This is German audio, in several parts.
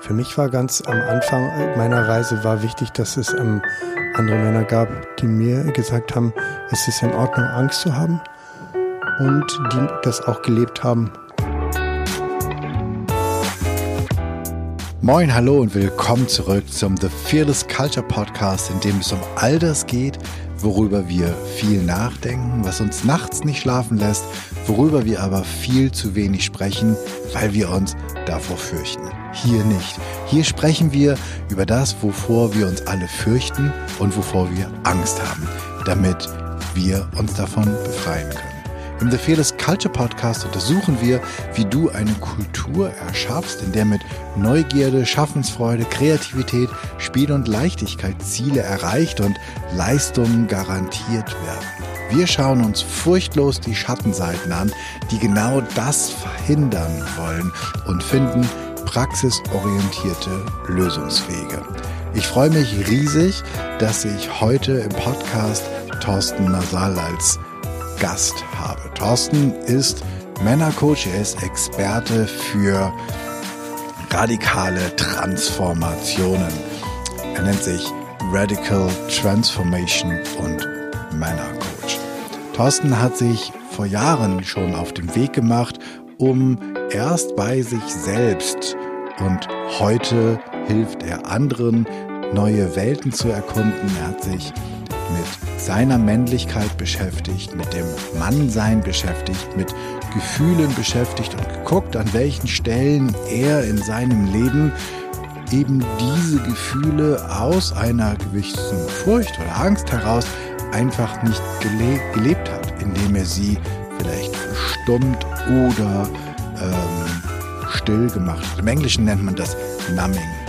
Für mich war ganz am Anfang meiner Reise war wichtig, dass es ähm, andere Männer gab, die mir gesagt haben, es ist in Ordnung, Angst zu haben und die das auch gelebt haben. Moin, hallo und willkommen zurück zum The Fearless Culture Podcast, in dem es um all das geht, worüber wir viel nachdenken, was uns nachts nicht schlafen lässt, worüber wir aber viel zu wenig sprechen, weil wir uns davor fürchten. Hier nicht. Hier sprechen wir über das, wovor wir uns alle fürchten und wovor wir Angst haben, damit wir uns davon befreien können. Im The Fearless Culture Podcast untersuchen wir, wie du eine Kultur erschaffst, in der mit Neugierde, Schaffensfreude, Kreativität, Spiel und Leichtigkeit Ziele erreicht und Leistungen garantiert werden. Wir schauen uns furchtlos die Schattenseiten an, die genau das verhindern wollen und finden praxisorientierte Lösungswege. Ich freue mich riesig, dass ich heute im Podcast Thorsten Nasal als Gast habe. Thorsten ist Männercoach, er ist Experte für radikale Transformationen. Er nennt sich Radical Transformation und Männercoach. Thorsten hat sich vor Jahren schon auf den Weg gemacht, um erst bei sich selbst und heute hilft er anderen, neue Welten zu erkunden. Er hat sich mit seiner Männlichkeit beschäftigt, mit dem Mannsein beschäftigt, mit Gefühlen beschäftigt und geguckt, an welchen Stellen er in seinem Leben eben diese Gefühle aus einer gewissen Furcht oder Angst heraus einfach nicht gele gelebt hat, indem er sie vielleicht verstummt oder ähm, still gemacht hat. Im Englischen nennt man das Numbing.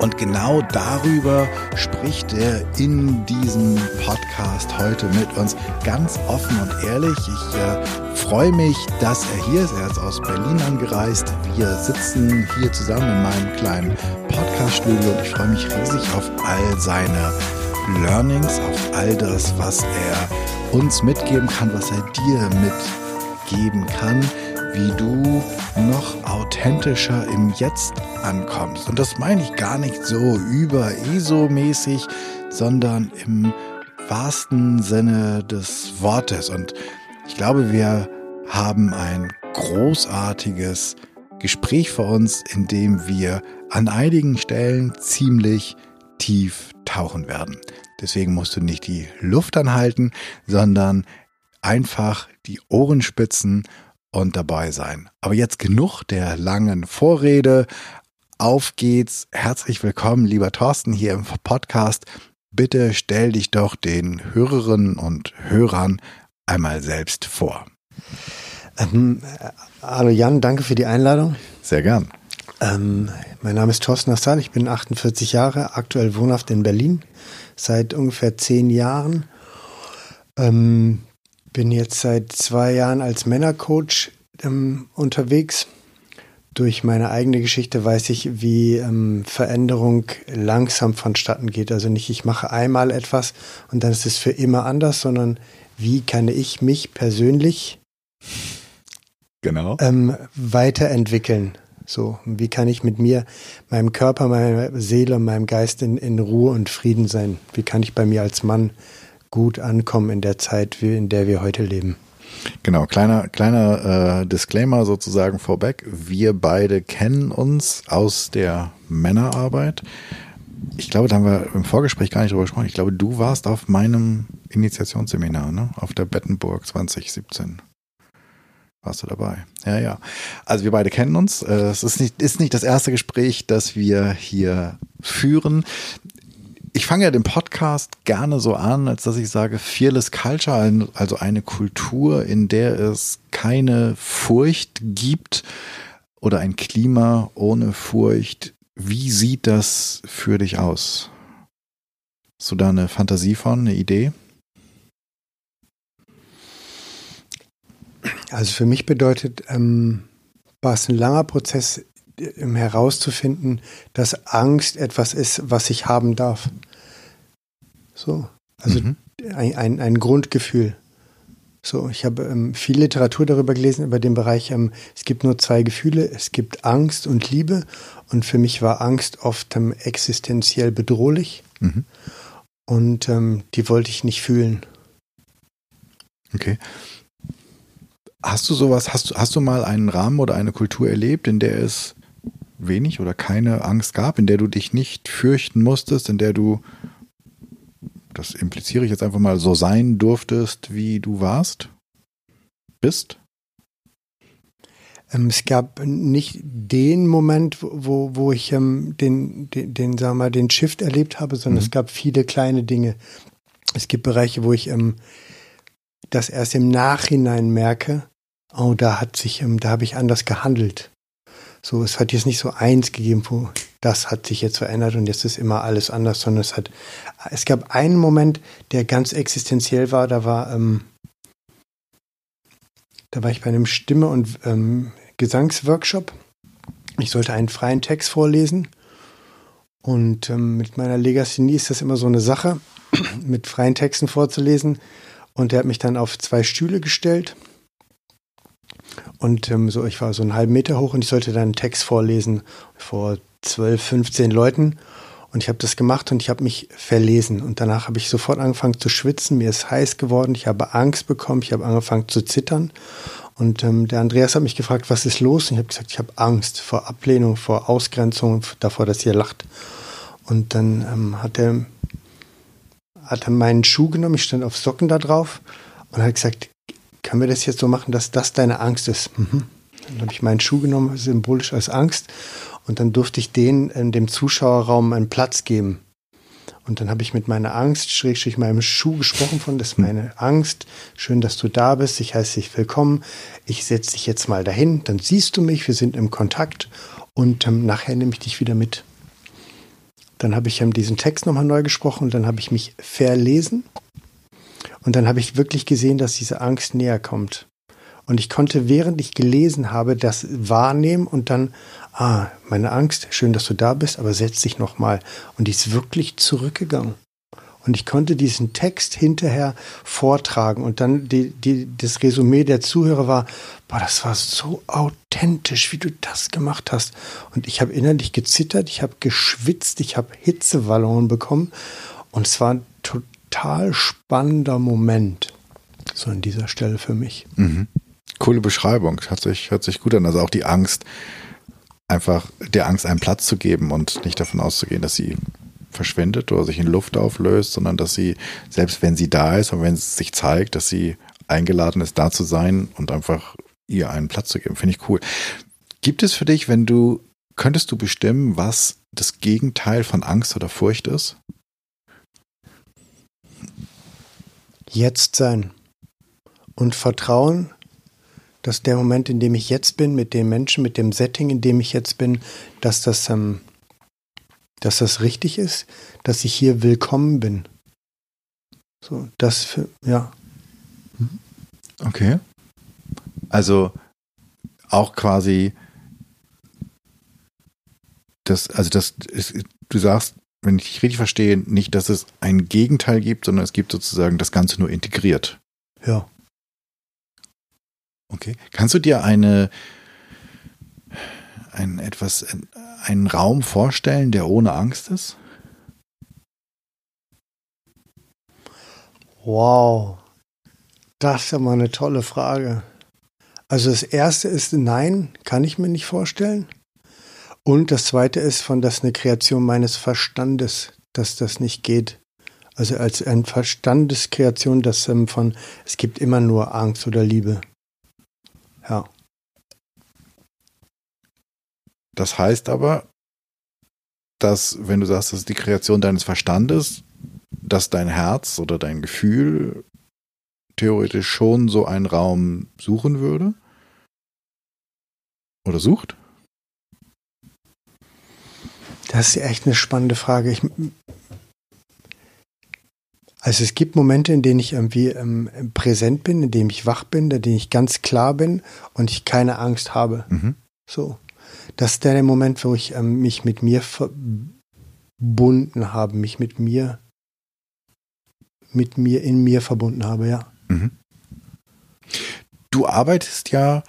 Und genau darüber spricht er in diesem Podcast heute mit uns ganz offen und ehrlich. Ich äh, freue mich, dass er hier ist. Er ist aus Berlin angereist. Wir sitzen hier zusammen in meinem kleinen Podcaststudio und ich freue mich riesig auf all seine Learnings, auf all das, was er uns mitgeben kann, was er dir mitgeben kann wie du noch authentischer im Jetzt ankommst. Und das meine ich gar nicht so über ESO-mäßig, sondern im wahrsten Sinne des Wortes. Und ich glaube, wir haben ein großartiges Gespräch vor uns, in dem wir an einigen Stellen ziemlich tief tauchen werden. Deswegen musst du nicht die Luft anhalten, sondern einfach die Ohren spitzen und dabei sein. Aber jetzt genug der langen Vorrede. Auf geht's. Herzlich willkommen, lieber Thorsten, hier im Podcast. Bitte stell dich doch den Hörerinnen und Hörern einmal selbst vor. Ähm, hallo Jan, danke für die Einladung. Sehr gern. Ähm, mein Name ist Thorsten Nassal, ich bin 48 Jahre, aktuell wohnhaft in Berlin, seit ungefähr zehn Jahren. Ähm, bin jetzt seit zwei Jahren als Männercoach ähm, unterwegs. Durch meine eigene Geschichte weiß ich, wie ähm, Veränderung langsam vonstatten geht. Also nicht, ich mache einmal etwas und dann ist es für immer anders, sondern wie kann ich mich persönlich genau. ähm, weiterentwickeln? So, wie kann ich mit mir, meinem Körper, meiner Seele und meinem Geist in, in Ruhe und Frieden sein? Wie kann ich bei mir als Mann gut ankommen in der Zeit, in der wir heute leben. Genau, kleiner, kleiner äh, Disclaimer sozusagen vorweg. Wir beide kennen uns aus der Männerarbeit. Ich glaube, da haben wir im Vorgespräch gar nicht drüber gesprochen. Ich glaube, du warst auf meinem Initiationsseminar, ne? Auf der Bettenburg 2017. Warst du dabei? Ja, ja. Also wir beide kennen uns. Äh, es ist nicht, ist nicht das erste Gespräch, das wir hier führen fange ja den Podcast gerne so an, als dass ich sage, Fearless Culture, also eine Kultur, in der es keine Furcht gibt oder ein Klima ohne Furcht. Wie sieht das für dich aus? Hast du da eine Fantasie von, eine Idee? Also für mich bedeutet, ähm, war es ein langer Prozess, herauszufinden, dass Angst etwas ist, was ich haben darf. So. Also mhm. ein, ein, ein Grundgefühl. So, ich habe ähm, viel Literatur darüber gelesen, über den Bereich, ähm, es gibt nur zwei Gefühle, es gibt Angst und Liebe. Und für mich war Angst oft ähm, existenziell bedrohlich. Mhm. Und ähm, die wollte ich nicht fühlen. Okay. Hast du sowas, hast, hast du mal einen Rahmen oder eine Kultur erlebt, in der es wenig oder keine Angst gab, in der du dich nicht fürchten musstest, in der du das impliziere ich jetzt einfach mal, so sein durftest, wie du warst? Bist? Ähm, es gab nicht den Moment, wo, wo ich ähm, den, den, den, sagen wir mal, den Shift erlebt habe, sondern mhm. es gab viele kleine Dinge. Es gibt Bereiche, wo ich ähm, das erst im Nachhinein merke, oh, da hat sich, ähm, da habe ich anders gehandelt. So, es hat jetzt nicht so eins gegeben, wo das hat sich jetzt verändert und jetzt ist immer alles anders, sondern es hat, es gab einen Moment, der ganz existenziell war, da war, ähm, da war ich bei einem Stimme- und ähm, Gesangsworkshop. Ich sollte einen freien Text vorlesen und ähm, mit meiner Legasthenie ist das immer so eine Sache, mit freien Texten vorzulesen. Und der hat mich dann auf zwei Stühle gestellt und ähm, so, ich war so einen halben Meter hoch und ich sollte dann einen Text vorlesen vor 12, 15 Leuten. Und ich habe das gemacht und ich habe mich verlesen. Und danach habe ich sofort angefangen zu schwitzen. Mir ist heiß geworden. Ich habe Angst bekommen. Ich habe angefangen zu zittern. Und ähm, der Andreas hat mich gefragt, was ist los? Und ich habe gesagt, ich habe Angst vor Ablehnung, vor Ausgrenzung, davor, dass ihr lacht. Und dann ähm, hat er hat er meinen Schuh genommen. Ich stand auf Socken da drauf und hat gesagt, können wir das jetzt so machen, dass das deine Angst ist? Mhm. Dann habe ich meinen Schuh genommen, symbolisch als Angst. Und dann durfte ich den in dem Zuschauerraum einen Platz geben. Und dann habe ich mit meiner Angst, schrägstrich meinem Schuh gesprochen von, das ist meine Angst. Schön, dass du da bist. Ich heiße dich willkommen. Ich setze dich jetzt mal dahin. Dann siehst du mich. Wir sind im Kontakt. Und ähm, nachher nehme ich dich wieder mit. Dann habe ich ähm, diesen Text nochmal neu gesprochen und dann habe ich mich verlesen. Und dann habe ich wirklich gesehen, dass diese Angst näher kommt. Und ich konnte, während ich gelesen habe, das wahrnehmen und dann, ah, meine Angst, schön, dass du da bist, aber setz dich nochmal. Und die ist wirklich zurückgegangen. Und ich konnte diesen Text hinterher vortragen. Und dann die, die, das Resümee der Zuhörer war, boah, das war so authentisch, wie du das gemacht hast. Und ich habe innerlich gezittert, ich habe geschwitzt, ich habe Hitzewallungen bekommen. Und es war total spannender Moment. So an dieser Stelle für mich. Mhm. Coole Beschreibung. Hört sich, hört sich gut an. Also auch die Angst, einfach der Angst einen Platz zu geben und nicht davon auszugehen, dass sie verschwindet oder sich in Luft auflöst, sondern dass sie, selbst wenn sie da ist und wenn es sich zeigt, dass sie eingeladen ist, da zu sein und einfach ihr einen Platz zu geben. Finde ich cool. Gibt es für dich, wenn du, könntest du bestimmen, was das Gegenteil von Angst oder Furcht ist? Jetzt sein und vertrauen, dass der Moment, in dem ich jetzt bin, mit den Menschen, mit dem Setting, in dem ich jetzt bin, dass das, ähm, dass das richtig ist, dass ich hier willkommen bin. So, das für, ja. Okay. Also auch quasi das, also das ist, du sagst, wenn ich dich richtig verstehe, nicht, dass es ein Gegenteil gibt, sondern es gibt sozusagen das Ganze nur integriert. Ja. Okay. Kannst du dir eine, ein etwas, einen Raum vorstellen, der ohne Angst ist? Wow. Das ist ja mal eine tolle Frage. Also das erste ist nein, kann ich mir nicht vorstellen. Und das zweite ist von das eine Kreation meines Verstandes, dass das nicht geht. Also als eine Verstandeskreation, das ähm, von es gibt immer nur Angst oder Liebe. Ja. Das heißt aber, dass, wenn du sagst, das ist die Kreation deines Verstandes, dass dein Herz oder dein Gefühl theoretisch schon so einen Raum suchen würde? Oder sucht? Das ist echt eine spannende Frage. Ich, also es gibt Momente, in denen ich irgendwie ähm, präsent bin, in denen ich wach bin, in denen ich ganz klar bin und ich keine Angst habe. Mhm. So. Das ist der Moment, wo ich ähm, mich mit mir verbunden habe, mich mit mir, mit mir in mir verbunden habe, ja. Mhm. Du arbeitest ja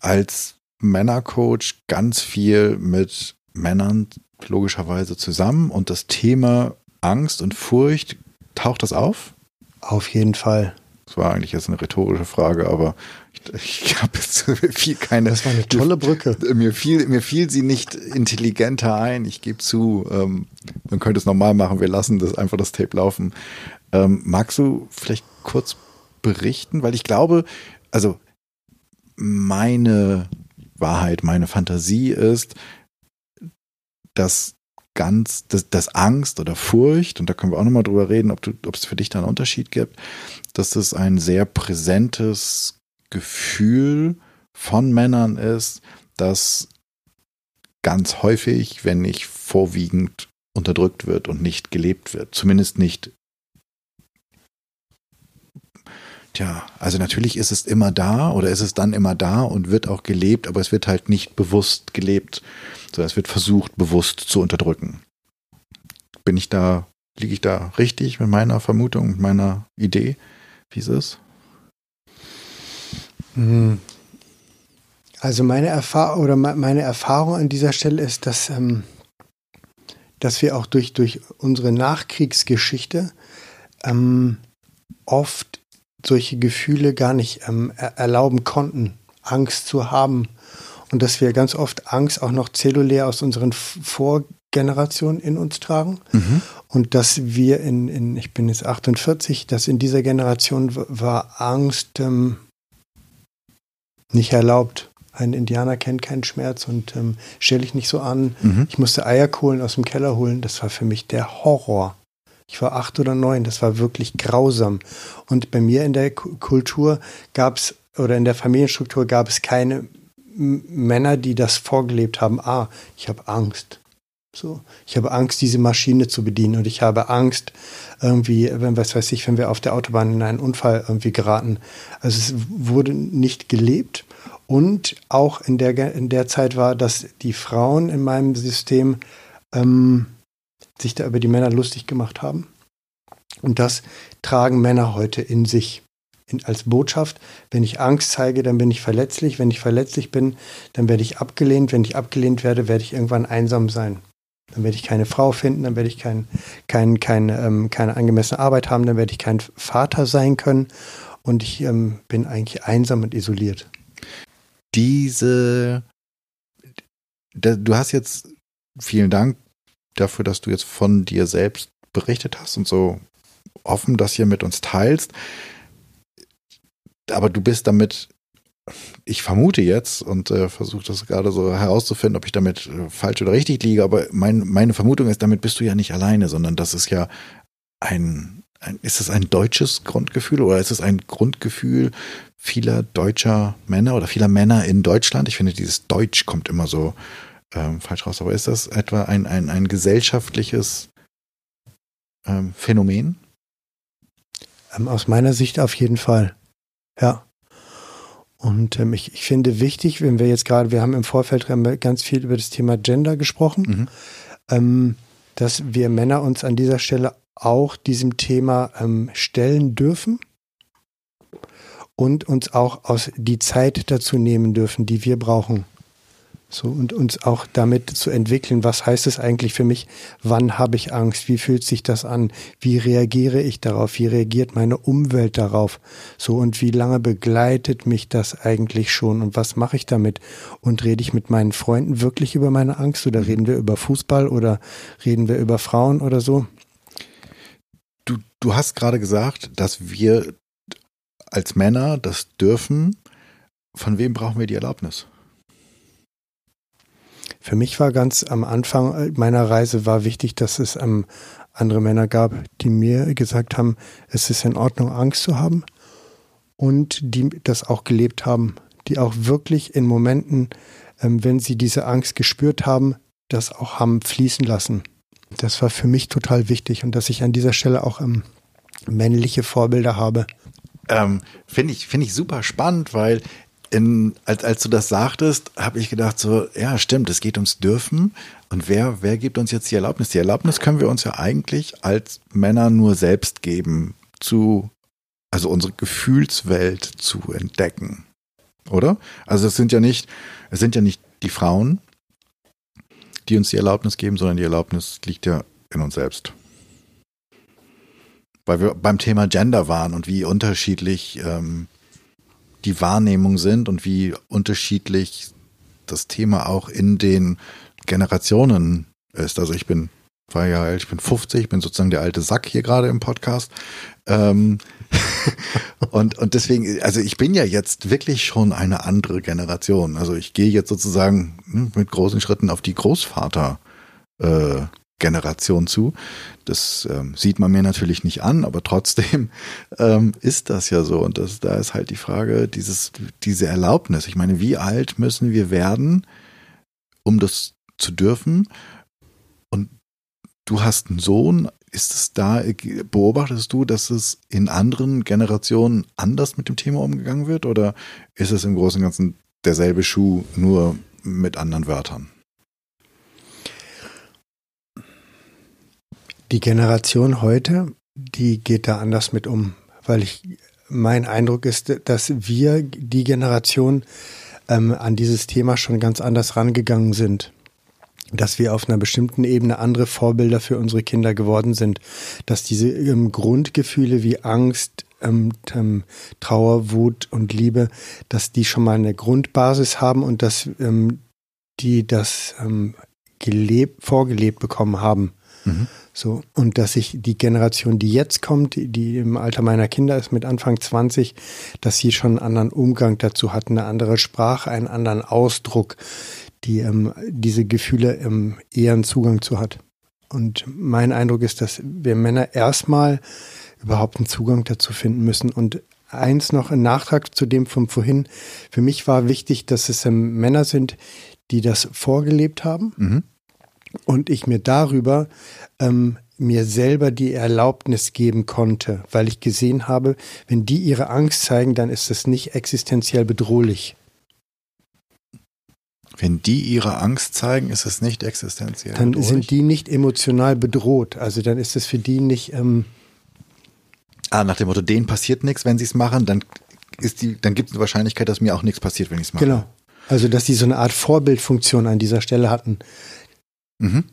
als Männercoach ganz viel mit Männern logischerweise zusammen und das Thema Angst und Furcht, taucht das auf? Auf jeden Fall. Das war eigentlich jetzt eine rhetorische Frage, aber ich, ich habe jetzt viel keine. Das war eine tolle Brücke. Mir fiel, mir fiel sie nicht intelligenter ein. Ich gebe zu, ähm, man könnte es normal machen. Wir lassen das einfach das Tape laufen. Ähm, magst du vielleicht kurz berichten? Weil ich glaube, also meine Wahrheit, meine Fantasie ist, dass ganz, dass, dass Angst oder Furcht, und da können wir auch nochmal drüber reden, ob, du, ob es für dich da einen Unterschied gibt, dass es ein sehr präsentes Gefühl von Männern ist, das ganz häufig, wenn nicht vorwiegend unterdrückt wird und nicht gelebt wird. Zumindest nicht Tja, also natürlich ist es immer da oder ist es dann immer da und wird auch gelebt, aber es wird halt nicht bewusst gelebt, sondern es wird versucht, bewusst zu unterdrücken. Bin ich da, liege ich da richtig mit meiner Vermutung, mit meiner Idee, wie es ist? Hm. Also meine Erfahrung oder meine Erfahrung an dieser Stelle ist, dass, ähm, dass wir auch durch, durch unsere Nachkriegsgeschichte ähm, oft solche Gefühle gar nicht ähm, erlauben konnten, Angst zu haben. Und dass wir ganz oft Angst auch noch zellulär aus unseren Vorgenerationen in uns tragen. Mhm. Und dass wir in, in, ich bin jetzt 48, dass in dieser Generation war Angst ähm, nicht erlaubt. Ein Indianer kennt keinen Schmerz und ähm, stelle ich nicht so an. Mhm. Ich musste Eierkohlen aus dem Keller holen. Das war für mich der Horror. Ich war acht oder neun, das war wirklich grausam. Und bei mir in der Kultur gab es, oder in der Familienstruktur gab es keine Männer, die das vorgelebt haben. Ah, ich habe Angst. So, ich habe Angst, diese Maschine zu bedienen und ich habe Angst, irgendwie, wenn was weiß ich, wenn wir auf der Autobahn in einen Unfall irgendwie geraten. Also es wurde nicht gelebt und auch in der in der Zeit war, dass die Frauen in meinem System ähm, sich da über die Männer lustig gemacht haben. Und das tragen Männer heute in sich in, als Botschaft. Wenn ich Angst zeige, dann bin ich verletzlich. Wenn ich verletzlich bin, dann werde ich abgelehnt. Wenn ich abgelehnt werde, werde ich irgendwann einsam sein. Dann werde ich keine Frau finden, dann werde ich kein, kein, kein, ähm, keine angemessene Arbeit haben, dann werde ich kein Vater sein können. Und ich ähm, bin eigentlich einsam und isoliert. Diese, du hast jetzt, vielen Dank dafür, dass du jetzt von dir selbst berichtet hast und so offen das hier mit uns teilst. Aber du bist damit, ich vermute jetzt und äh, versuche das gerade so herauszufinden, ob ich damit äh, falsch oder richtig liege, aber mein, meine Vermutung ist, damit bist du ja nicht alleine, sondern das ist ja ein, ein ist es ein deutsches Grundgefühl oder ist es ein Grundgefühl vieler deutscher Männer oder vieler Männer in Deutschland? Ich finde, dieses Deutsch kommt immer so ähm, falsch raus, aber ist das etwa ein, ein, ein gesellschaftliches ähm, Phänomen? Ähm, aus meiner Sicht auf jeden Fall. Ja. Und ähm, ich, ich finde wichtig, wenn wir jetzt gerade, wir haben im Vorfeld ganz viel über das Thema Gender gesprochen, mhm. ähm, dass wir Männer uns an dieser Stelle auch diesem Thema ähm, stellen dürfen und uns auch aus die Zeit dazu nehmen dürfen, die wir brauchen. So, und uns auch damit zu entwickeln, was heißt es eigentlich für mich? Wann habe ich Angst? Wie fühlt sich das an? Wie reagiere ich darauf? Wie reagiert meine Umwelt darauf? So, und wie lange begleitet mich das eigentlich schon? Und was mache ich damit? Und rede ich mit meinen Freunden wirklich über meine Angst? Oder reden wir über Fußball? Oder reden wir über Frauen oder so? Du, du hast gerade gesagt, dass wir als Männer das dürfen. Von wem brauchen wir die Erlaubnis? Für mich war ganz am Anfang meiner Reise war wichtig, dass es ähm, andere Männer gab, die mir gesagt haben, es ist in Ordnung, Angst zu haben und die das auch gelebt haben, die auch wirklich in Momenten, ähm, wenn sie diese Angst gespürt haben, das auch haben fließen lassen. Das war für mich total wichtig und dass ich an dieser Stelle auch ähm, männliche Vorbilder habe. Ähm, Finde ich, finde ich super spannend, weil in, als, als du das sagtest, habe ich gedacht, so, ja, stimmt, es geht ums Dürfen. Und wer, wer gibt uns jetzt die Erlaubnis? Die Erlaubnis können wir uns ja eigentlich als Männer nur selbst geben, zu also unsere Gefühlswelt zu entdecken. Oder? Also es sind ja nicht, es sind ja nicht die Frauen, die uns die Erlaubnis geben, sondern die Erlaubnis liegt ja in uns selbst. Weil wir beim Thema Gender waren und wie unterschiedlich ähm, die Wahrnehmungen sind und wie unterschiedlich das Thema auch in den Generationen ist. Also ich bin war ja, ich bin 50, ich bin sozusagen der alte Sack hier gerade im Podcast. Ähm, und, und deswegen, also ich bin ja jetzt wirklich schon eine andere Generation. Also ich gehe jetzt sozusagen hm, mit großen Schritten auf die Großvater äh, Generation zu. Das ähm, sieht man mir natürlich nicht an, aber trotzdem ähm, ist das ja so. Und das, da ist halt die Frage, dieses, diese Erlaubnis. Ich meine, wie alt müssen wir werden, um das zu dürfen? Und du hast einen Sohn. Ist es da, beobachtest du, dass es in anderen Generationen anders mit dem Thema umgegangen wird? Oder ist es im Großen und Ganzen derselbe Schuh, nur mit anderen Wörtern? Die Generation heute, die geht da anders mit um, weil ich mein Eindruck ist, dass wir die Generation ähm, an dieses Thema schon ganz anders rangegangen sind. Dass wir auf einer bestimmten Ebene andere Vorbilder für unsere Kinder geworden sind. Dass diese ähm, Grundgefühle wie Angst, ähm, ähm Trauer, Wut und Liebe, dass die schon mal eine Grundbasis haben und dass ähm, die das ähm, gelebt, vorgelebt bekommen haben. Mhm. So, und dass ich die Generation, die jetzt kommt, die im Alter meiner Kinder ist, mit Anfang 20, dass sie schon einen anderen Umgang dazu hat, eine andere Sprache, einen anderen Ausdruck, die ähm, diese Gefühle ähm, eher einen Zugang zu hat. Und mein Eindruck ist, dass wir Männer erstmal überhaupt einen Zugang dazu finden müssen. Und eins noch, ein Nachtrag zu dem von vorhin. Für mich war wichtig, dass es ähm, Männer sind, die das vorgelebt haben. Mhm und ich mir darüber ähm, mir selber die Erlaubnis geben konnte, weil ich gesehen habe, wenn die ihre Angst zeigen, dann ist das nicht existenziell bedrohlich. Wenn die ihre Angst zeigen, ist es nicht existenziell. Dann bedrohlich? sind die nicht emotional bedroht. Also dann ist es für die nicht. Ähm ah, nach dem Motto, denen passiert nichts, wenn sie es machen, dann ist die, dann gibt es eine Wahrscheinlichkeit, dass mir auch nichts passiert, wenn ich es mache. Genau. Also dass die so eine Art Vorbildfunktion an dieser Stelle hatten. Mhm.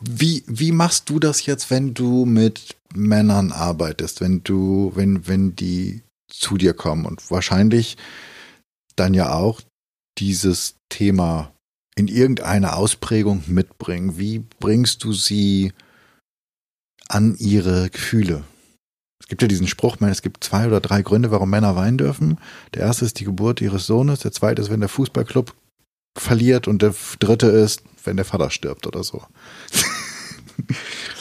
Wie, wie machst du das jetzt, wenn du mit Männern arbeitest, wenn du, wenn, wenn die zu dir kommen und wahrscheinlich dann ja auch dieses Thema in irgendeiner Ausprägung mitbringen? Wie bringst du sie an ihre Gefühle? Es gibt ja diesen Spruch, es gibt zwei oder drei Gründe, warum Männer weinen dürfen. Der erste ist die Geburt ihres Sohnes, der zweite ist, wenn der Fußballclub verliert und der dritte ist, wenn der Vater stirbt oder so.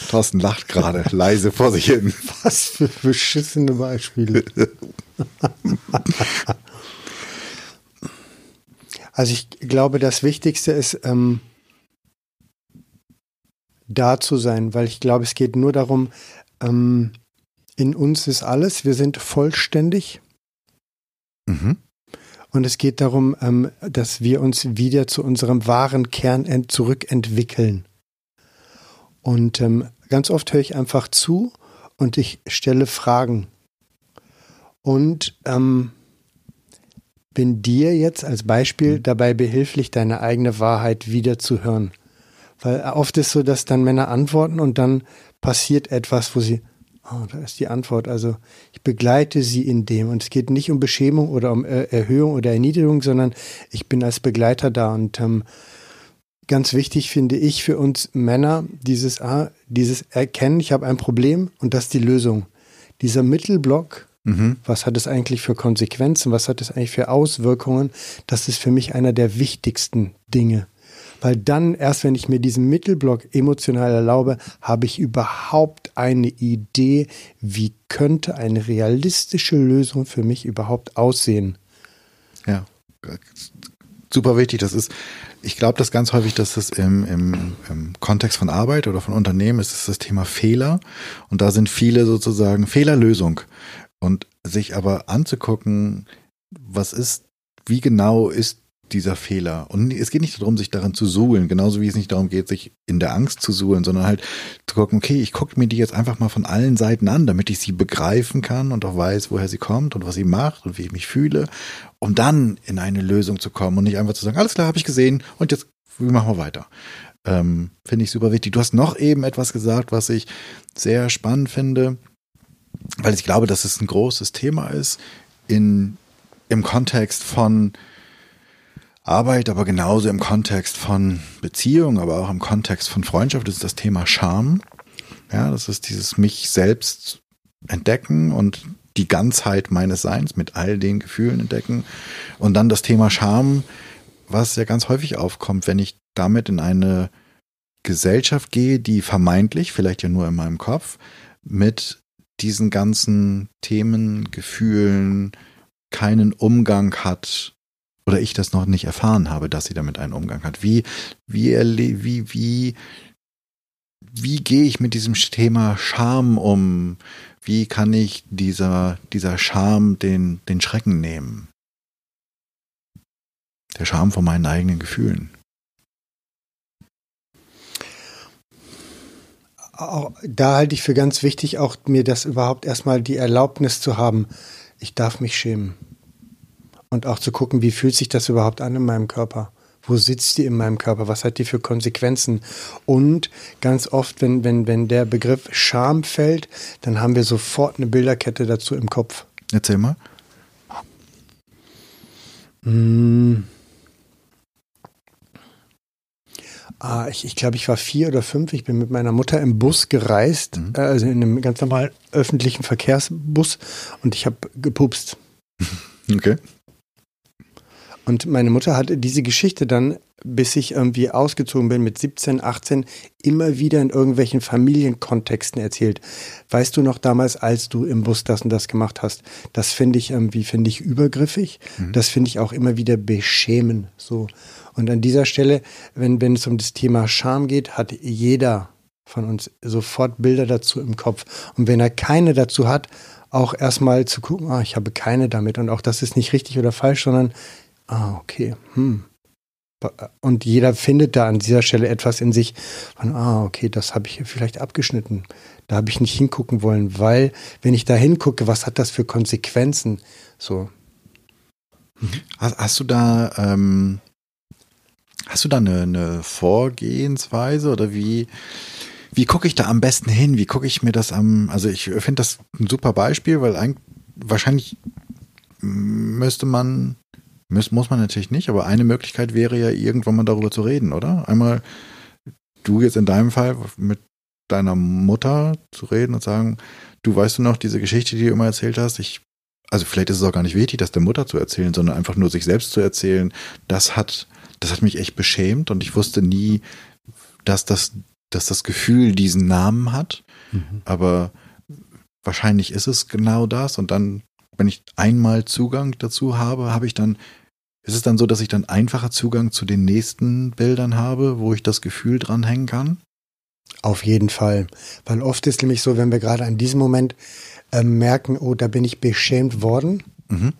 Thorsten lacht gerade leise vor sich hin. Was für beschissene Beispiele. also ich glaube, das Wichtigste ist, ähm, da zu sein, weil ich glaube, es geht nur darum, ähm, in uns ist alles, wir sind vollständig. Mhm. Und es geht darum, ähm, dass wir uns wieder zu unserem wahren Kern zurückentwickeln. Und ähm, ganz oft höre ich einfach zu und ich stelle Fragen. Und ähm, bin dir jetzt als Beispiel mhm. dabei behilflich, deine eigene Wahrheit wieder zu hören. Weil oft ist so, dass dann Männer antworten und dann passiert etwas, wo sie, Oh, da ist die Antwort. Also ich begleite sie in dem. Und es geht nicht um Beschämung oder um äh, Erhöhung oder Erniedrigung, sondern ich bin als Begleiter da. Und ähm, ganz wichtig finde ich für uns Männer dieses, ah, dieses Erkennen, ich habe ein Problem und das ist die Lösung. Dieser Mittelblock, mhm. was hat es eigentlich für Konsequenzen, was hat es eigentlich für Auswirkungen, das ist für mich einer der wichtigsten Dinge. Weil dann, erst wenn ich mir diesen Mittelblock emotional erlaube, habe ich überhaupt eine Idee, wie könnte eine realistische Lösung für mich überhaupt aussehen. Ja, super wichtig. Das ist, ich glaube das ganz häufig, dass das im, im, im Kontext von Arbeit oder von Unternehmen ist, ist das Thema Fehler. Und da sind viele sozusagen Fehlerlösung. Und sich aber anzugucken, was ist, wie genau ist dieser Fehler. Und es geht nicht darum, sich daran zu suhlen, genauso wie es nicht darum geht, sich in der Angst zu suhlen, sondern halt zu gucken, okay, ich gucke mir die jetzt einfach mal von allen Seiten an, damit ich sie begreifen kann und auch weiß, woher sie kommt und was sie macht und wie ich mich fühle, um dann in eine Lösung zu kommen und nicht einfach zu sagen, alles klar, habe ich gesehen und jetzt machen wir weiter. Ähm, finde ich super wichtig. Du hast noch eben etwas gesagt, was ich sehr spannend finde, weil ich glaube, dass es ein großes Thema ist in, im Kontext von Arbeit, aber genauso im Kontext von Beziehung, aber auch im Kontext von Freundschaft ist das Thema Scham. Ja, das ist dieses mich selbst entdecken und die Ganzheit meines Seins mit all den Gefühlen entdecken. Und dann das Thema Scham, was ja ganz häufig aufkommt, wenn ich damit in eine Gesellschaft gehe, die vermeintlich, vielleicht ja nur in meinem Kopf, mit diesen ganzen Themen, Gefühlen keinen Umgang hat oder ich das noch nicht erfahren habe, dass sie damit einen Umgang hat. Wie, wie, wie, wie, wie gehe ich mit diesem Thema Scham um? Wie kann ich dieser, dieser Scham den, den Schrecken nehmen? Der Scham vor meinen eigenen Gefühlen. Da halte ich für ganz wichtig, auch mir das überhaupt erstmal die Erlaubnis zu haben, ich darf mich schämen und auch zu gucken, wie fühlt sich das überhaupt an in meinem Körper? Wo sitzt die in meinem Körper? Was hat die für Konsequenzen? Und ganz oft, wenn, wenn, wenn der Begriff Scham fällt, dann haben wir sofort eine Bilderkette dazu im Kopf. Erzähl mal. Mmh. Ah, ich, ich glaube, ich war vier oder fünf. Ich bin mit meiner Mutter im Bus gereist, mhm. also in einem ganz normalen öffentlichen Verkehrsbus und ich habe gepupst. Okay. Und meine Mutter hat diese Geschichte dann, bis ich irgendwie ausgezogen bin mit 17, 18, immer wieder in irgendwelchen Familienkontexten erzählt. Weißt du noch damals, als du im Bus das und das gemacht hast? Das finde ich irgendwie, finde ich übergriffig. Mhm. Das finde ich auch immer wieder beschämen, so. Und an dieser Stelle, wenn, wenn es um das Thema Scham geht, hat jeder von uns sofort Bilder dazu im Kopf. Und wenn er keine dazu hat, auch erstmal zu gucken, ah, ich habe keine damit. Und auch das ist nicht richtig oder falsch, sondern Ah, okay. Hm. Und jeder findet da an dieser Stelle etwas in sich von, ah, okay, das habe ich vielleicht abgeschnitten. Da habe ich nicht hingucken wollen, weil, wenn ich da hingucke, was hat das für Konsequenzen? So. Mhm. Hast, hast, du da, ähm, hast du da eine, eine Vorgehensweise oder wie, wie gucke ich da am besten hin? Wie gucke ich mir das am, also ich finde das ein super Beispiel, weil eigentlich, wahrscheinlich müsste man muss, muss man natürlich nicht, aber eine Möglichkeit wäre ja, irgendwann mal darüber zu reden, oder? Einmal du jetzt in deinem Fall mit deiner Mutter zu reden und sagen, du weißt du noch diese Geschichte, die du immer erzählt hast, ich, also vielleicht ist es auch gar nicht wichtig, das der Mutter zu erzählen, sondern einfach nur sich selbst zu erzählen, das hat, das hat mich echt beschämt und ich wusste nie, dass das, dass das Gefühl diesen Namen hat, mhm. aber wahrscheinlich ist es genau das und dann wenn ich einmal Zugang dazu habe, habe ich dann, ist es dann so, dass ich dann einfacher Zugang zu den nächsten Bildern habe, wo ich das Gefühl dranhängen kann? Auf jeden Fall. Weil oft ist nämlich so, wenn wir gerade an diesem Moment äh, merken, oh, da bin ich beschämt worden, mhm.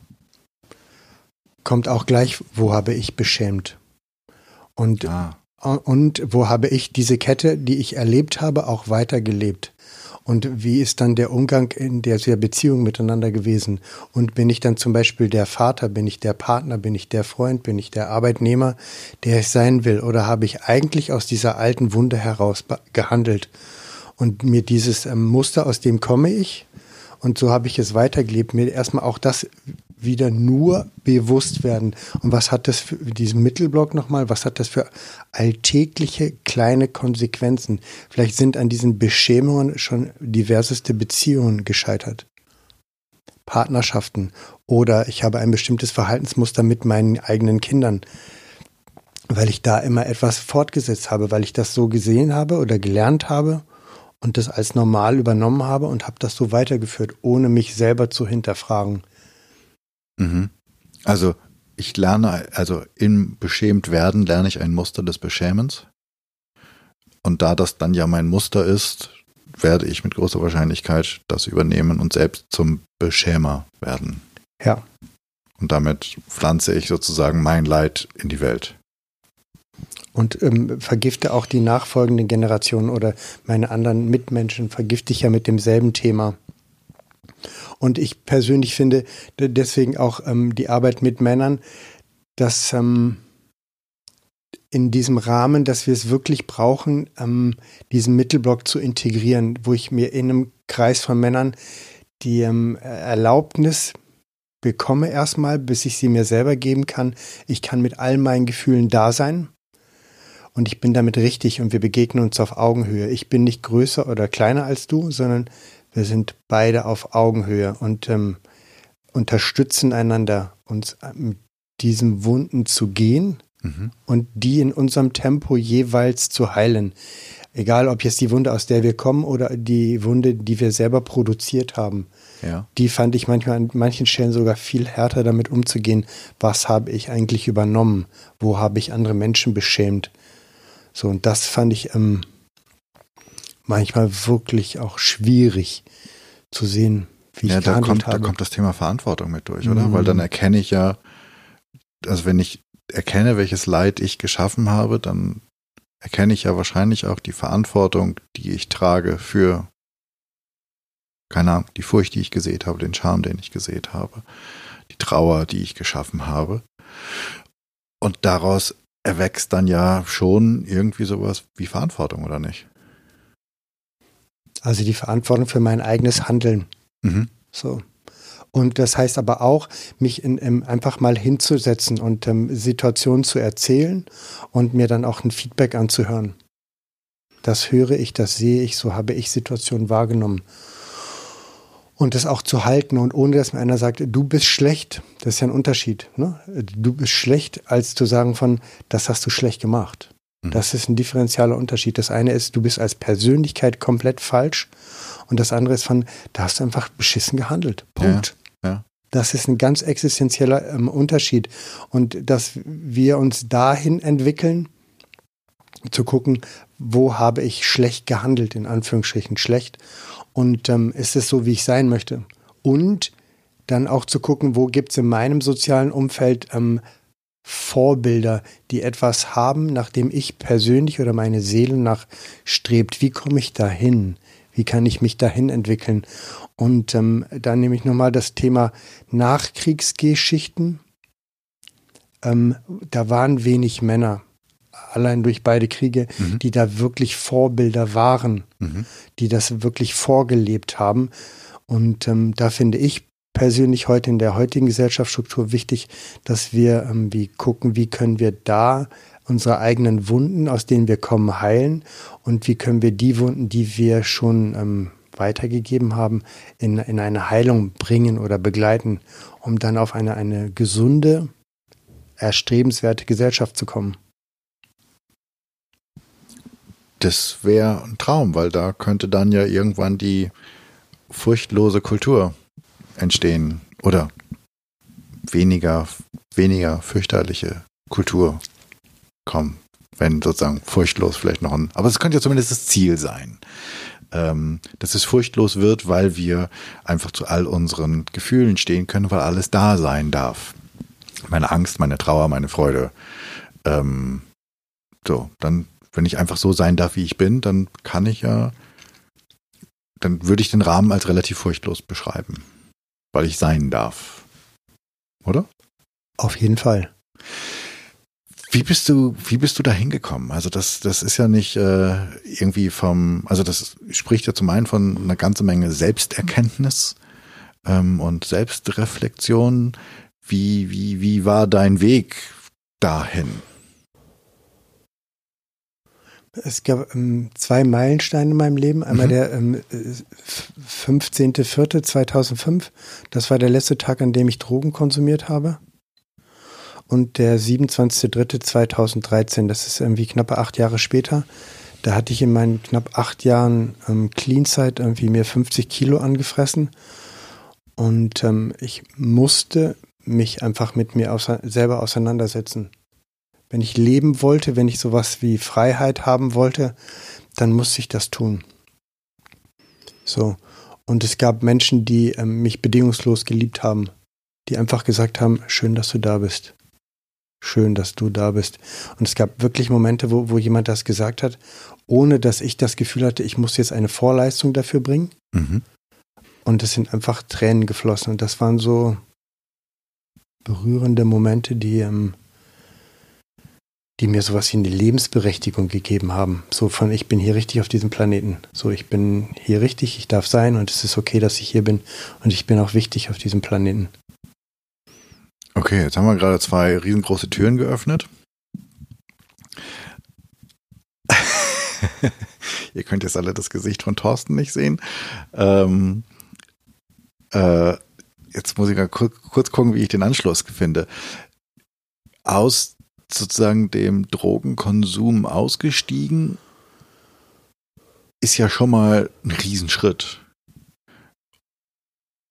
kommt auch gleich, wo habe ich beschämt? Und, ah. und wo habe ich diese Kette, die ich erlebt habe, auch weitergelebt? Und wie ist dann der Umgang in der Beziehung miteinander gewesen? Und bin ich dann zum Beispiel der Vater, bin ich der Partner, bin ich der Freund, bin ich der Arbeitnehmer, der ich sein will? Oder habe ich eigentlich aus dieser alten Wunde heraus gehandelt? Und mir dieses ähm, Muster, aus dem komme ich, und so habe ich es weitergelebt, mir erstmal auch das wieder nur bewusst werden. Und was hat das für diesen Mittelblock nochmal? Was hat das für alltägliche kleine Konsequenzen? Vielleicht sind an diesen Beschämungen schon diverseste Beziehungen gescheitert. Partnerschaften oder ich habe ein bestimmtes Verhaltensmuster mit meinen eigenen Kindern, weil ich da immer etwas fortgesetzt habe, weil ich das so gesehen habe oder gelernt habe und das als normal übernommen habe und habe das so weitergeführt, ohne mich selber zu hinterfragen. Mhm. Also ich lerne, also im beschämt werden lerne ich ein Muster des Beschämens. Und da das dann ja mein Muster ist, werde ich mit großer Wahrscheinlichkeit das übernehmen und selbst zum Beschämer werden. Ja. Und damit pflanze ich sozusagen mein Leid in die Welt. Und ähm, vergifte auch die nachfolgenden Generationen oder meine anderen Mitmenschen, vergifte ich ja mit demselben Thema. Und ich persönlich finde deswegen auch ähm, die Arbeit mit Männern, dass ähm, in diesem Rahmen, dass wir es wirklich brauchen, ähm, diesen Mittelblock zu integrieren, wo ich mir in einem Kreis von Männern die ähm, Erlaubnis bekomme erstmal, bis ich sie mir selber geben kann. Ich kann mit all meinen Gefühlen da sein und ich bin damit richtig und wir begegnen uns auf Augenhöhe. Ich bin nicht größer oder kleiner als du, sondern wir sind beide auf Augenhöhe und ähm, unterstützen einander, uns mit diesen Wunden zu gehen mhm. und die in unserem Tempo jeweils zu heilen. Egal, ob jetzt die Wunde, aus der wir kommen oder die Wunde, die wir selber produziert haben. Ja. Die fand ich manchmal an manchen Stellen sogar viel härter damit umzugehen. Was habe ich eigentlich übernommen? Wo habe ich andere Menschen beschämt? So, und das fand ich ähm, manchmal wirklich auch schwierig zu sehen, wie ja, ich da kommt, habe. Da kommt das Thema Verantwortung mit durch, oder? Mhm. Weil dann erkenne ich ja, also wenn ich erkenne, welches Leid ich geschaffen habe, dann erkenne ich ja wahrscheinlich auch die Verantwortung, die ich trage für, keine Ahnung, die Furcht, die ich gesät habe, den Charme, den ich gesät habe, die Trauer, die ich geschaffen habe. Und daraus erwächst dann ja schon irgendwie sowas wie Verantwortung, oder nicht? Also die Verantwortung für mein eigenes Handeln. Mhm. So. Und das heißt aber auch, mich in, in, einfach mal hinzusetzen und ähm, Situationen zu erzählen und mir dann auch ein Feedback anzuhören. Das höre ich, das sehe ich, so habe ich Situationen wahrgenommen. Und das auch zu halten und ohne dass mir einer sagt, du bist schlecht, das ist ja ein Unterschied. Ne? Du bist schlecht, als zu sagen von, das hast du schlecht gemacht. Mhm. Das ist ein differenzieller Unterschied. Das eine ist, du bist als Persönlichkeit komplett falsch. Und das andere ist von, da hast du einfach beschissen gehandelt. Punkt. Ja, ja. Das ist ein ganz existenzieller ähm, Unterschied. Und dass wir uns dahin entwickeln, zu gucken, wo habe ich schlecht gehandelt, in Anführungsstrichen schlecht. Und ähm, ist es so, wie ich sein möchte? Und dann auch zu gucken, wo gibt es in meinem sozialen Umfeld ähm, Vorbilder, die etwas haben, nach dem ich persönlich oder meine Seele nach strebt. Wie komme ich dahin? Wie kann ich mich dahin entwickeln? Und ähm, dann nehme ich nochmal das Thema Nachkriegsgeschichten. Ähm, da waren wenig Männer, allein durch beide Kriege, mhm. die da wirklich Vorbilder waren, mhm. die das wirklich vorgelebt haben. Und ähm, da finde ich persönlich heute in der heutigen Gesellschaftsstruktur wichtig, dass wir ähm, wie gucken, wie können wir da unsere eigenen Wunden, aus denen wir kommen, heilen und wie können wir die Wunden, die wir schon ähm, weitergegeben haben, in, in eine Heilung bringen oder begleiten, um dann auf eine, eine gesunde, erstrebenswerte Gesellschaft zu kommen. Das wäre ein Traum, weil da könnte dann ja irgendwann die furchtlose Kultur entstehen oder weniger, weniger fürchterliche Kultur kommen, wenn sozusagen furchtlos vielleicht noch ein, aber es könnte ja zumindest das Ziel sein, ähm, dass es furchtlos wird, weil wir einfach zu all unseren Gefühlen stehen können, weil alles da sein darf. Meine Angst, meine Trauer, meine Freude. Ähm, so, dann, wenn ich einfach so sein darf, wie ich bin, dann kann ich ja, dann würde ich den Rahmen als relativ furchtlos beschreiben weil ich sein darf. Oder? Auf jeden Fall. Wie bist du, wie bist du da hingekommen? Also das, das ist ja nicht äh, irgendwie vom, also das spricht ja zum einen von einer ganzen Menge Selbsterkenntnis ähm, und Selbstreflexion. Wie, wie, wie war dein Weg dahin? Es gab ähm, zwei Meilensteine in meinem Leben. Einmal mhm. der ähm, 15.04.2005. Das war der letzte Tag, an dem ich Drogen konsumiert habe. Und der 27.03.2013. Das ist irgendwie knappe acht Jahre später. Da hatte ich in meinen knapp acht Jahren ähm, Clean-Zeit irgendwie mir 50 Kilo angefressen. Und ähm, ich musste mich einfach mit mir außer selber auseinandersetzen wenn ich leben wollte, wenn ich sowas wie Freiheit haben wollte, dann musste ich das tun. So. Und es gab Menschen, die ähm, mich bedingungslos geliebt haben. die einfach gesagt haben, schön, dass du da bist. Schön, dass du da bist. Und es gab wirklich Momente, wo, wo jemand das gesagt hat, ohne dass ich das Gefühl hatte, ich muss jetzt eine Vorleistung dafür bringen. Mhm. Und es sind einfach Tränen geflossen. Und das waren so berührende Momente, die, ähm, die mir sowas wie eine Lebensberechtigung gegeben haben. So von, ich bin hier richtig auf diesem Planeten. So, ich bin hier richtig, ich darf sein und es ist okay, dass ich hier bin. Und ich bin auch wichtig auf diesem Planeten. Okay, jetzt haben wir gerade zwei riesengroße Türen geöffnet. Ihr könnt jetzt alle das Gesicht von Thorsten nicht sehen. Ähm, äh, jetzt muss ich mal kurz, kurz gucken, wie ich den Anschluss finde. Aus sozusagen dem Drogenkonsum ausgestiegen ist ja schon mal ein Riesenschritt.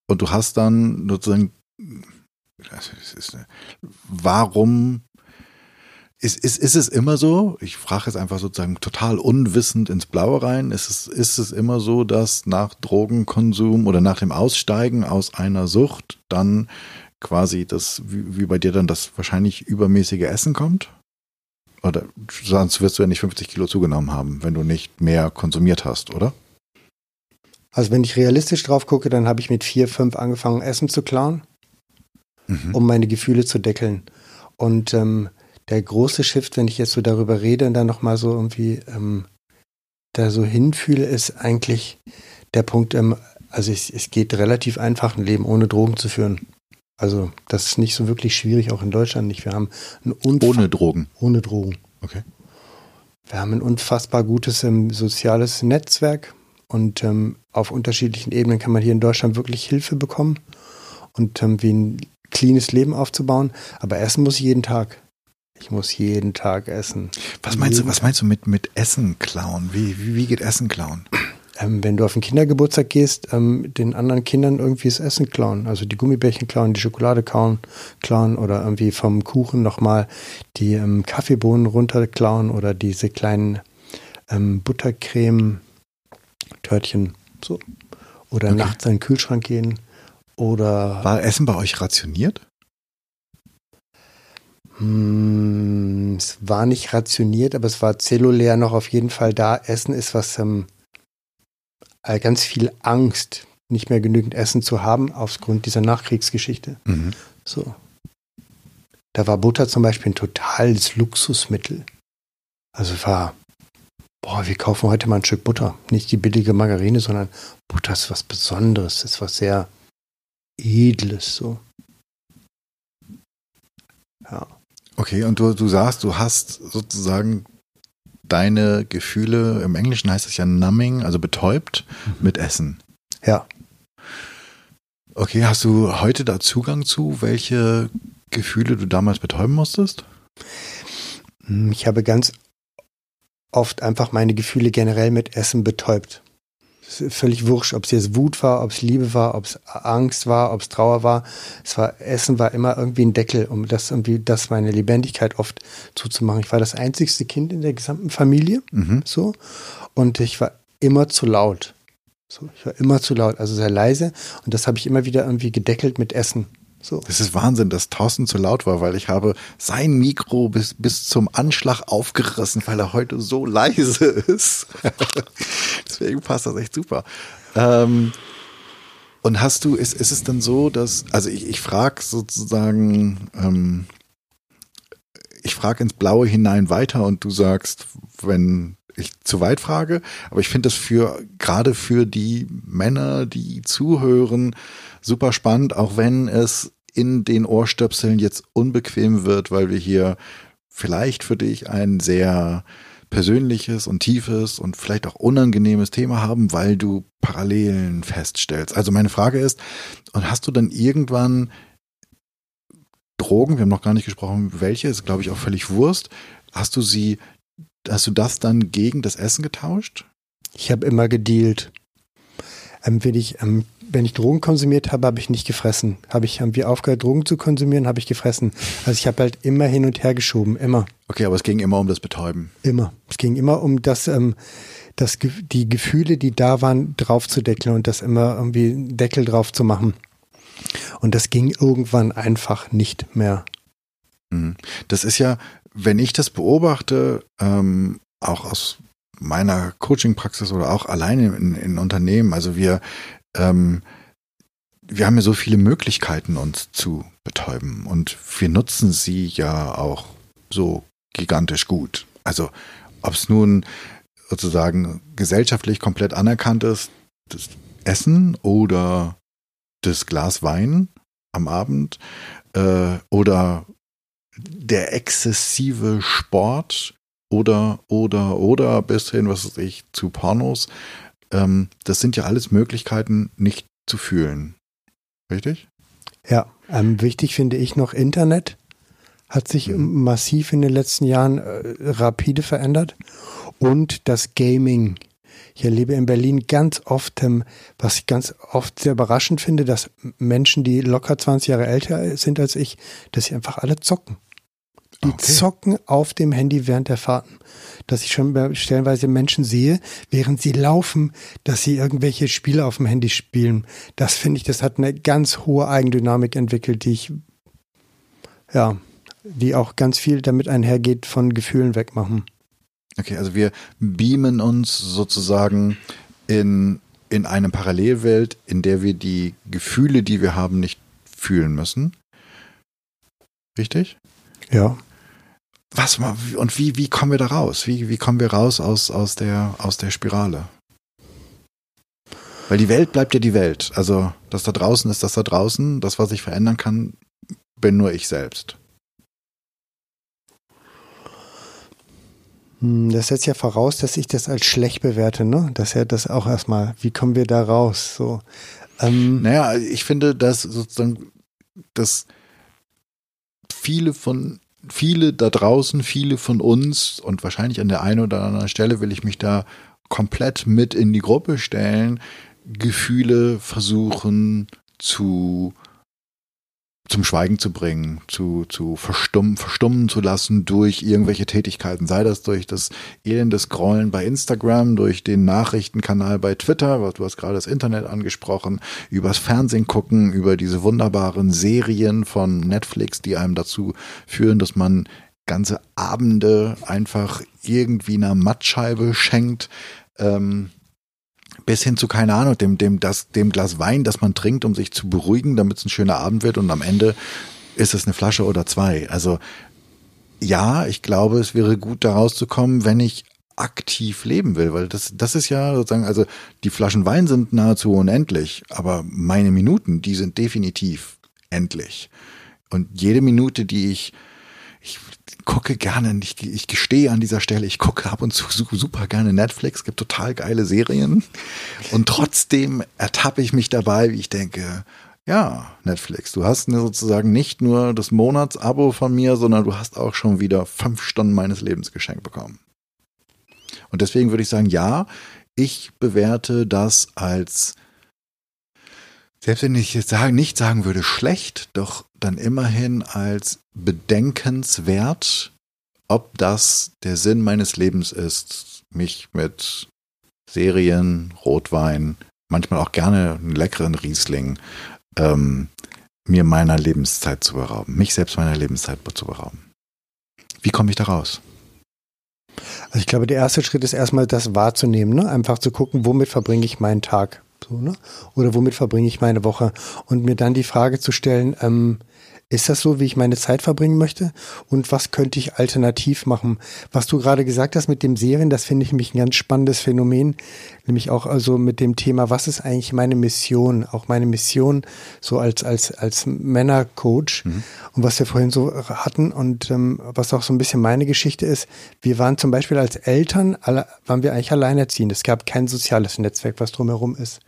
Und du hast dann sozusagen also warum ist, ist, ist es immer so? Ich frage jetzt einfach sozusagen total unwissend ins Blaue rein. Ist es, ist es immer so, dass nach Drogenkonsum oder nach dem Aussteigen aus einer Sucht dann quasi das, wie, wie bei dir dann das wahrscheinlich übermäßige Essen kommt? Oder sonst wirst du ja nicht 50 Kilo zugenommen haben, wenn du nicht mehr konsumiert hast, oder? Also wenn ich realistisch drauf gucke, dann habe ich mit vier, fünf angefangen, Essen zu klauen mhm. um meine Gefühle zu deckeln. Und ähm, der große Shift, wenn ich jetzt so darüber rede und dann nochmal so irgendwie ähm, da so hinfühle, ist eigentlich der Punkt, ähm, also es, es geht relativ einfach, ein Leben ohne Drogen zu führen. Also das ist nicht so wirklich schwierig, auch in Deutschland nicht. Wir haben ein ohne Drogen. Ohne Drogen. Okay. Wir haben ein unfassbar gutes ähm, soziales Netzwerk und ähm, auf unterschiedlichen Ebenen kann man hier in Deutschland wirklich Hilfe bekommen. Und ähm, wie ein cleanes Leben aufzubauen. Aber essen muss ich jeden Tag. Ich muss jeden Tag essen. Was meinst jeden du, was meinst du mit, mit Essen klauen? Wie, wie, wie geht Essen klauen? Ähm, wenn du auf einen Kindergeburtstag gehst, ähm, den anderen Kindern irgendwie das Essen klauen. Also die Gummibärchen klauen, die Schokolade klauen, klauen oder irgendwie vom Kuchen nochmal die ähm, Kaffeebohnen runterklauen oder diese kleinen ähm, Buttercreme-Törtchen. So. Oder okay. nachts in den Kühlschrank gehen oder. War Essen bei euch rationiert? Hm, es war nicht rationiert, aber es war zellulär noch auf jeden Fall da. Essen ist was, ähm, äh, ganz viel Angst, nicht mehr genügend Essen zu haben, aufgrund dieser Nachkriegsgeschichte. Mhm. So. Da war Butter zum Beispiel ein totales Luxusmittel. Also war, boah, wir kaufen heute mal ein Stück Butter. Nicht die billige Margarine, sondern Butter ist was Besonderes, ist was sehr Edles so. Ja. Okay, und du, du sagst, du hast sozusagen deine Gefühle, im Englischen heißt es ja numbing, also betäubt, mhm. mit Essen. Ja. Okay, hast du heute da Zugang zu, welche Gefühle du damals betäuben musstest? Hm, ich habe ganz oft einfach meine Gefühle generell mit Essen betäubt völlig wurscht, ob es jetzt Wut war, ob es Liebe war, ob es Angst war, ob es Trauer war. Es war, Essen war immer irgendwie ein Deckel, um das irgendwie, das meine Lebendigkeit oft zuzumachen. Ich war das einzigste Kind in der gesamten Familie, mhm. so. Und ich war immer zu laut. So, ich war immer zu laut, also sehr leise. Und das habe ich immer wieder irgendwie gedeckelt mit Essen. So. Das ist Wahnsinn, dass Thorsten zu laut war, weil ich habe sein Mikro bis, bis zum Anschlag aufgerissen, weil er heute so leise ist. Deswegen passt das echt super. Ähm, und hast du, ist, ist es dann so, dass, also ich, ich frage sozusagen, ähm, ich frage ins Blaue hinein weiter und du sagst, wenn ich zu weit frage, aber ich finde das für, gerade für die Männer, die zuhören, super spannend, auch wenn es in den Ohrstöpseln jetzt unbequem wird, weil wir hier vielleicht für dich ein sehr persönliches und tiefes und vielleicht auch unangenehmes Thema haben, weil du Parallelen feststellst. Also meine Frage ist, und hast du dann irgendwann Drogen, wir haben noch gar nicht gesprochen, welche, ist glaube ich auch völlig Wurst, hast du sie, hast du das dann gegen das Essen getauscht? Ich habe immer gedealt. Ähm, wenn ich ähm, wenn ich Drogen konsumiert habe, habe ich nicht gefressen. Habe ich haben wir aufgehört, Drogen zu konsumieren, habe ich gefressen. Also ich habe halt immer hin und her geschoben, immer. Okay, aber es ging immer um das Betäuben. Immer. Es ging immer um das, ähm, das die Gefühle, die da waren, draufzudeckeln und das immer irgendwie Deckel drauf zu machen. Und das ging irgendwann einfach nicht mehr. Mhm. Das ist ja, wenn ich das beobachte, ähm, auch aus meiner Coaching-Praxis oder auch alleine in, in Unternehmen, also wir, ähm, wir haben ja so viele Möglichkeiten, uns zu betäuben und wir nutzen sie ja auch so gigantisch gut. Also ob es nun sozusagen gesellschaftlich komplett anerkannt ist, das Essen oder das Glas Wein am Abend äh, oder der exzessive Sport oder, oder, oder bis hin, was weiß ich, zu Pornos. Ähm, das sind ja alles Möglichkeiten, nicht zu fühlen. Richtig? Ja, ähm, wichtig finde ich noch Internet. Hat sich mhm. massiv in den letzten Jahren äh, rapide verändert. Und das Gaming. Ich erlebe in Berlin ganz oft, ähm, was ich ganz oft sehr überraschend finde, dass Menschen, die locker 20 Jahre älter sind als ich, dass sie einfach alle zocken. Die okay. zocken auf dem Handy während der Fahrten. Dass ich schon stellenweise Menschen sehe, während sie laufen, dass sie irgendwelche Spiele auf dem Handy spielen. Das finde ich, das hat eine ganz hohe Eigendynamik entwickelt, die ich, ja, die auch ganz viel damit einhergeht, von Gefühlen wegmachen. Okay, also wir beamen uns sozusagen in, in eine Parallelwelt, in der wir die Gefühle, die wir haben, nicht fühlen müssen. Richtig? Ja. Was und wie, wie kommen wir da raus? Wie, wie kommen wir raus aus, aus, der, aus der Spirale? Weil die Welt bleibt ja die Welt. Also das da draußen ist das da draußen. Das, was ich verändern kann, bin nur ich selbst. Hm, das setzt ja voraus, dass ich das als schlecht bewerte, ne? Das ist ja das auch erstmal. Wie kommen wir da raus? So. Ähm, naja, ich finde, dass sozusagen, dass viele von viele da draußen, viele von uns und wahrscheinlich an der einen oder anderen Stelle will ich mich da komplett mit in die Gruppe stellen, Gefühle versuchen zu zum Schweigen zu bringen, zu, zu verstummen, verstummen zu lassen durch irgendwelche Tätigkeiten, sei das durch das elende Scrollen bei Instagram, durch den Nachrichtenkanal bei Twitter, du hast gerade das Internet angesprochen, übers Fernsehen gucken, über diese wunderbaren Serien von Netflix, die einem dazu führen, dass man ganze Abende einfach irgendwie einer Mattscheibe schenkt. Ähm, bis hin zu, keine Ahnung, dem, dem, das, dem Glas Wein, das man trinkt, um sich zu beruhigen, damit es ein schöner Abend wird und am Ende ist es eine Flasche oder zwei. Also ja, ich glaube, es wäre gut, da rauszukommen, wenn ich aktiv leben will, weil das, das ist ja sozusagen, also die Flaschen Wein sind nahezu unendlich, aber meine Minuten, die sind definitiv endlich. Und jede Minute, die ich ich gucke gerne, ich, ich gestehe an dieser Stelle, ich gucke ab und zu super gerne Netflix, gibt total geile Serien. Und trotzdem ertappe ich mich dabei, wie ich denke, ja, Netflix, du hast sozusagen nicht nur das Monatsabo von mir, sondern du hast auch schon wieder fünf Stunden meines Lebens geschenkt bekommen. Und deswegen würde ich sagen, ja, ich bewerte das als selbst wenn ich jetzt sagen, nicht sagen würde schlecht, doch dann immerhin als bedenkenswert, ob das der Sinn meines Lebens ist, mich mit Serien, Rotwein, manchmal auch gerne einen leckeren Riesling, ähm, mir meiner Lebenszeit zu berauben, mich selbst meiner Lebenszeit zu berauben. Wie komme ich da raus? Also ich glaube, der erste Schritt ist erstmal das wahrzunehmen, ne? einfach zu gucken, womit verbringe ich meinen Tag. So, ne? Oder womit verbringe ich meine Woche? Und mir dann die Frage zu stellen, ähm, ist das so, wie ich meine Zeit verbringen möchte? Und was könnte ich alternativ machen? Was du gerade gesagt hast mit dem Serien, das finde ich nämlich ein ganz spannendes Phänomen. Nämlich auch also mit dem Thema, was ist eigentlich meine Mission? Auch meine Mission so als, als, als Männercoach. Mhm. Und was wir vorhin so hatten und ähm, was auch so ein bisschen meine Geschichte ist, wir waren zum Beispiel als Eltern, alle, waren wir eigentlich alleinerziehend. Es gab kein soziales Netzwerk, was drumherum ist.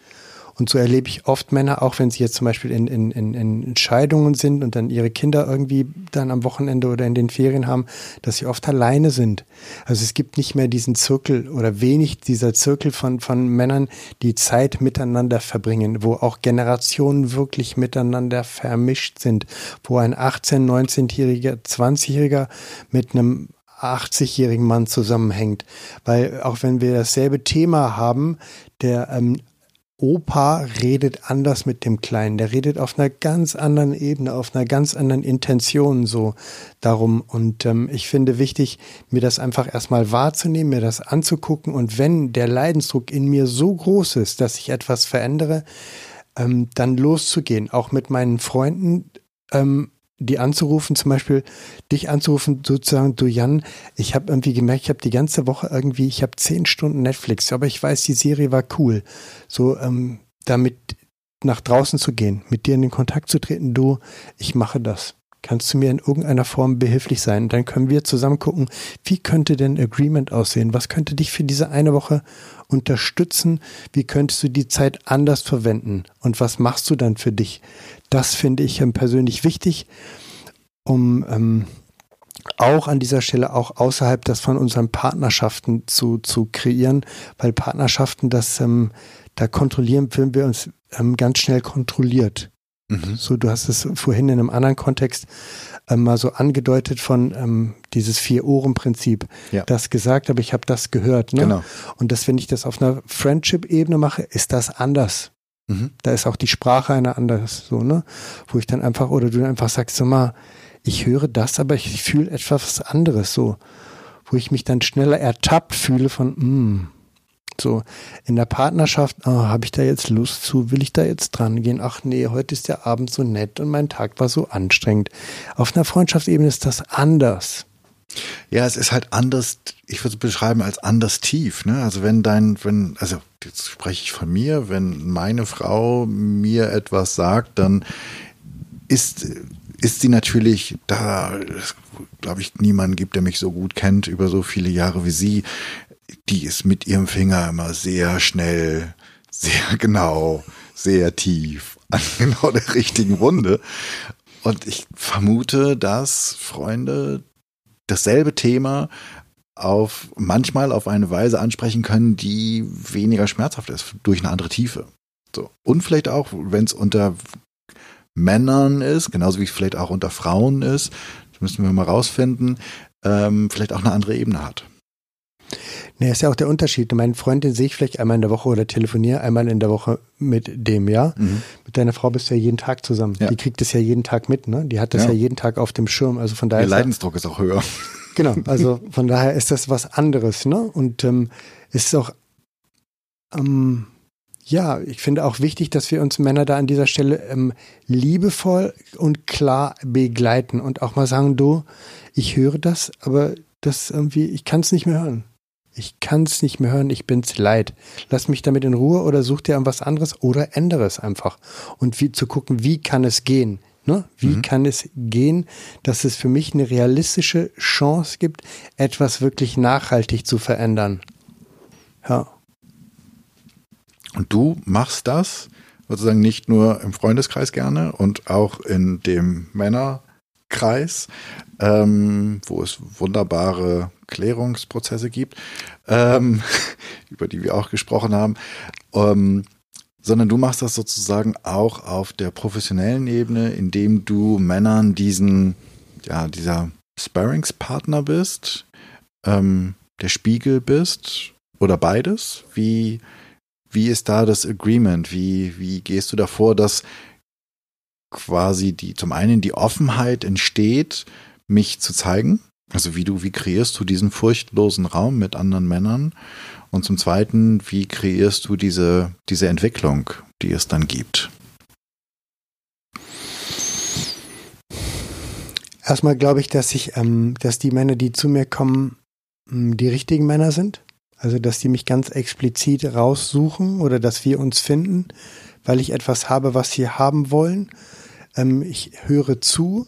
Und so erlebe ich oft Männer, auch wenn sie jetzt zum Beispiel in, in, in, in Scheidungen sind und dann ihre Kinder irgendwie dann am Wochenende oder in den Ferien haben, dass sie oft alleine sind. Also es gibt nicht mehr diesen Zirkel oder wenig dieser Zirkel von, von Männern, die Zeit miteinander verbringen, wo auch Generationen wirklich miteinander vermischt sind, wo ein 18-, 19-jähriger, 20-jähriger mit einem 80-jährigen Mann zusammenhängt. Weil auch wenn wir dasselbe Thema haben, der ähm, Opa redet anders mit dem Kleinen. Der redet auf einer ganz anderen Ebene, auf einer ganz anderen Intention so darum. Und ähm, ich finde wichtig, mir das einfach erstmal wahrzunehmen, mir das anzugucken. Und wenn der Leidensdruck in mir so groß ist, dass ich etwas verändere, ähm, dann loszugehen, auch mit meinen Freunden ähm, die anzurufen, zum Beispiel dich anzurufen, sozusagen, du Jan, ich habe irgendwie gemerkt, ich habe die ganze Woche irgendwie, ich habe zehn Stunden Netflix, aber ich weiß, die Serie war cool. So, ähm, damit nach draußen zu gehen, mit dir in den Kontakt zu treten, du, ich mache das. Kannst du mir in irgendeiner Form behilflich sein? Dann können wir zusammen gucken, wie könnte denn Agreement aussehen? Was könnte dich für diese eine Woche unterstützen? Wie könntest du die Zeit anders verwenden? Und was machst du dann für dich? Das finde ich ähm, persönlich wichtig, um ähm, auch an dieser Stelle auch außerhalb das von unseren Partnerschaften zu, zu kreieren, weil Partnerschaften, das, ähm, da kontrollieren, fühlen wir uns ähm, ganz schnell kontrolliert. Mhm. So, du hast es vorhin in einem anderen Kontext ähm, mal so angedeutet von ähm, dieses Vier-Ohren-Prinzip. Ja. Das gesagt, aber ich habe das gehört. Ne? Genau. Und dass, wenn ich das auf einer Friendship-Ebene mache, ist das anders. Mhm. Da ist auch die Sprache eine andere, so, ne? Wo ich dann einfach, oder du einfach sagst, so mal, ich höre das, aber ich fühle etwas anderes, so. Wo ich mich dann schneller ertappt fühle von, mm, so in der Partnerschaft, oh, habe ich da jetzt Lust zu, will ich da jetzt dran gehen? Ach nee, heute ist der Abend so nett und mein Tag war so anstrengend. Auf einer Freundschaftsebene ist das anders. Ja, es ist halt anders, ich würde es beschreiben als anders tief. Ne? Also wenn dein, wenn, also jetzt spreche ich von mir, wenn meine Frau mir etwas sagt, dann ist, ist sie natürlich, da glaube ich, niemanden gibt, der mich so gut kennt über so viele Jahre wie sie, die ist mit ihrem Finger immer sehr schnell, sehr genau, sehr tief an genau der richtigen Wunde. Und ich vermute, dass Freunde dasselbe Thema auf manchmal auf eine Weise ansprechen können, die weniger schmerzhaft ist, durch eine andere Tiefe. So. Und vielleicht auch, wenn es unter Männern ist, genauso wie es vielleicht auch unter Frauen ist, das müssen wir mal rausfinden, ähm, vielleicht auch eine andere Ebene hat. Nee, ist ja auch der Unterschied. Meine Freundin sehe ich vielleicht einmal in der Woche oder telefoniere einmal in der Woche mit dem, ja. Mhm. Mit deiner Frau bist du ja jeden Tag zusammen. Ja. Die kriegt es ja jeden Tag mit, ne? Die hat das ja. ja jeden Tag auf dem Schirm. Also von daher. Der Leidensdruck ist auch höher. Genau, also von daher ist das was anderes, ne? Und ähm, ist auch, ähm, ja, ich finde auch wichtig, dass wir uns Männer da an dieser Stelle ähm, liebevoll und klar begleiten und auch mal sagen, du, ich höre das, aber das irgendwie, ich kann es nicht mehr hören. Ich kann es nicht mehr hören, ich bin's leid. Lass mich damit in Ruhe oder such dir was anderes oder ändere es einfach. Und wie zu gucken, wie kann es gehen? Ne? Wie mhm. kann es gehen, dass es für mich eine realistische Chance gibt, etwas wirklich nachhaltig zu verändern? Ja. Und du machst das sozusagen nicht nur im Freundeskreis gerne und auch in dem Männerkreis, ähm, wo es wunderbare Klärungsprozesse gibt, ähm, über die wir auch gesprochen haben, ähm, sondern du machst das sozusagen auch auf der professionellen Ebene, indem du Männern diesen, ja, dieser Sparringspartner bist, ähm, der Spiegel bist oder beides. Wie, wie ist da das Agreement? Wie, wie gehst du davor, dass quasi die, zum einen die Offenheit entsteht, mich zu zeigen also wie du, wie kreierst du diesen furchtlosen Raum mit anderen Männern? Und zum Zweiten, wie kreierst du diese, diese Entwicklung, die es dann gibt? Erstmal glaube ich, dass ich, ähm, dass die Männer, die zu mir kommen, ähm, die richtigen Männer sind. Also, dass die mich ganz explizit raussuchen oder dass wir uns finden, weil ich etwas habe, was sie haben wollen. Ähm, ich höre zu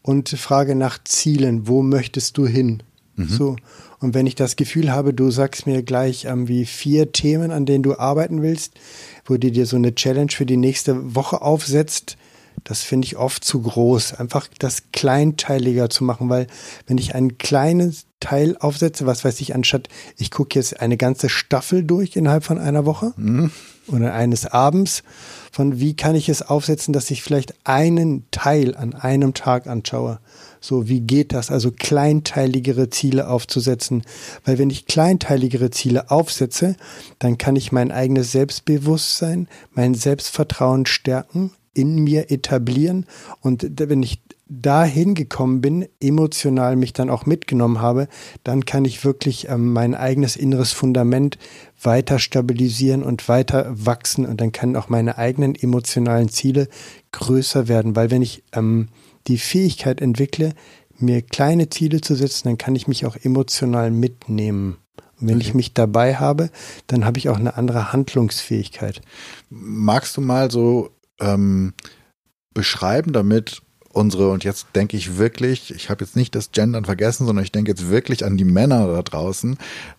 und frage nach Zielen. Wo möchtest du hin? Mhm. So. Und wenn ich das Gefühl habe, du sagst mir gleich ähm, wie vier Themen, an denen du arbeiten willst, wo du dir so eine Challenge für die nächste Woche aufsetzt, Das finde ich oft zu groß. Einfach das kleinteiliger zu machen, weil wenn ich ein kleines Teil aufsetze, was weiß ich, anstatt ich gucke jetzt eine ganze Staffel durch innerhalb von einer Woche mhm. Oder eines Abends, von wie kann ich es aufsetzen, dass ich vielleicht einen Teil an einem Tag anschaue. So, wie geht das? Also kleinteiligere Ziele aufzusetzen. Weil wenn ich kleinteiligere Ziele aufsetze, dann kann ich mein eigenes Selbstbewusstsein, mein Selbstvertrauen stärken, in mir etablieren. Und wenn ich dahin gekommen bin, emotional mich dann auch mitgenommen habe, dann kann ich wirklich ähm, mein eigenes inneres Fundament weiter stabilisieren und weiter wachsen und dann können auch meine eigenen emotionalen Ziele größer werden, weil wenn ich ähm, die Fähigkeit entwickle, mir kleine Ziele zu setzen, dann kann ich mich auch emotional mitnehmen. Und wenn okay. ich mich dabei habe, dann habe ich auch eine andere Handlungsfähigkeit. Magst du mal so ähm, beschreiben, damit unsere, und jetzt denke ich wirklich, ich habe jetzt nicht das Gendern vergessen, sondern ich denke jetzt wirklich an die Männer da draußen,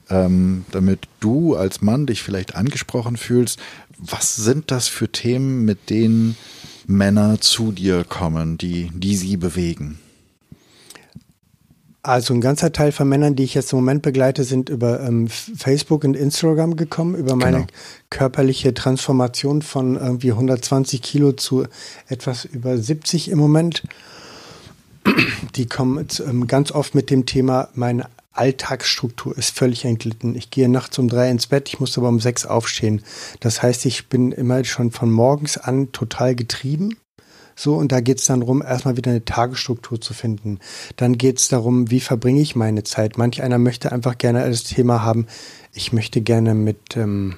ähm, damit du als Mann dich vielleicht angesprochen fühlst. Was sind das für Themen, mit denen Männer zu dir kommen, die, die sie bewegen? Also ein ganzer Teil von Männern, die ich jetzt im Moment begleite, sind über ähm, Facebook und Instagram gekommen, über meine genau. körperliche Transformation von irgendwie 120 Kilo zu etwas über 70 im Moment. Die kommen ähm, ganz oft mit dem Thema, meine Alltagsstruktur ist völlig entglitten. Ich gehe nachts um drei ins Bett, ich muss aber um sechs aufstehen. Das heißt, ich bin immer schon von morgens an total getrieben so, und da geht es dann darum, erstmal wieder eine Tagesstruktur zu finden. Dann geht es darum, wie verbringe ich meine Zeit. Manch einer möchte einfach gerne das Thema haben, ich möchte gerne mit, ähm,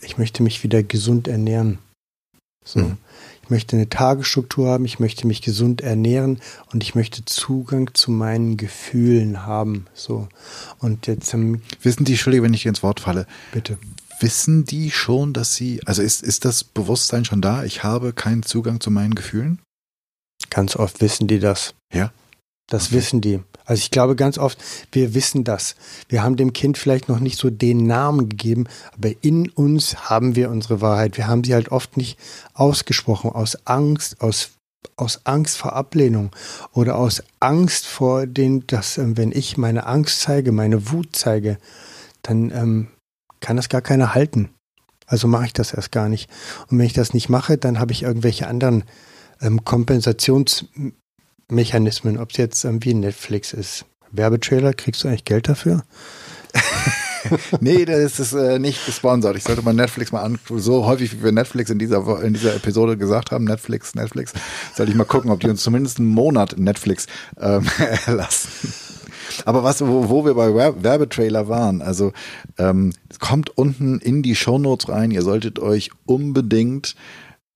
ich möchte mich wieder gesund ernähren. So. Mhm. Ich möchte eine Tagesstruktur haben, ich möchte mich gesund ernähren und ich möchte Zugang zu meinen Gefühlen haben. So. Und jetzt ähm, wissen die, Entschuldigung, wenn ich ins Wort falle. Bitte wissen die schon, dass sie, also ist, ist das Bewusstsein schon da, ich habe keinen Zugang zu meinen Gefühlen? Ganz oft wissen die das. Ja. Das okay. wissen die. Also ich glaube ganz oft, wir wissen das. Wir haben dem Kind vielleicht noch nicht so den Namen gegeben, aber in uns haben wir unsere Wahrheit. Wir haben sie halt oft nicht ausgesprochen, aus Angst, aus aus Angst vor Ablehnung oder aus Angst vor den, dass ähm, wenn ich meine Angst zeige, meine Wut zeige, dann ähm, kann das gar keiner halten. Also mache ich das erst gar nicht. Und wenn ich das nicht mache, dann habe ich irgendwelche anderen ähm, Kompensationsmechanismen, ob es jetzt irgendwie Netflix ist. Werbetrailer, kriegst du eigentlich Geld dafür? nee, das ist äh, nicht gesponsert. Ich sollte mal Netflix mal an, so häufig wie wir Netflix in dieser, in dieser Episode gesagt haben, Netflix, Netflix, sollte ich mal gucken, ob die uns zumindest einen Monat Netflix ähm, erlassen. Aber was, wo, wo wir bei Werbetrailer waren, also ähm, kommt unten in die Shownotes rein. Ihr solltet euch unbedingt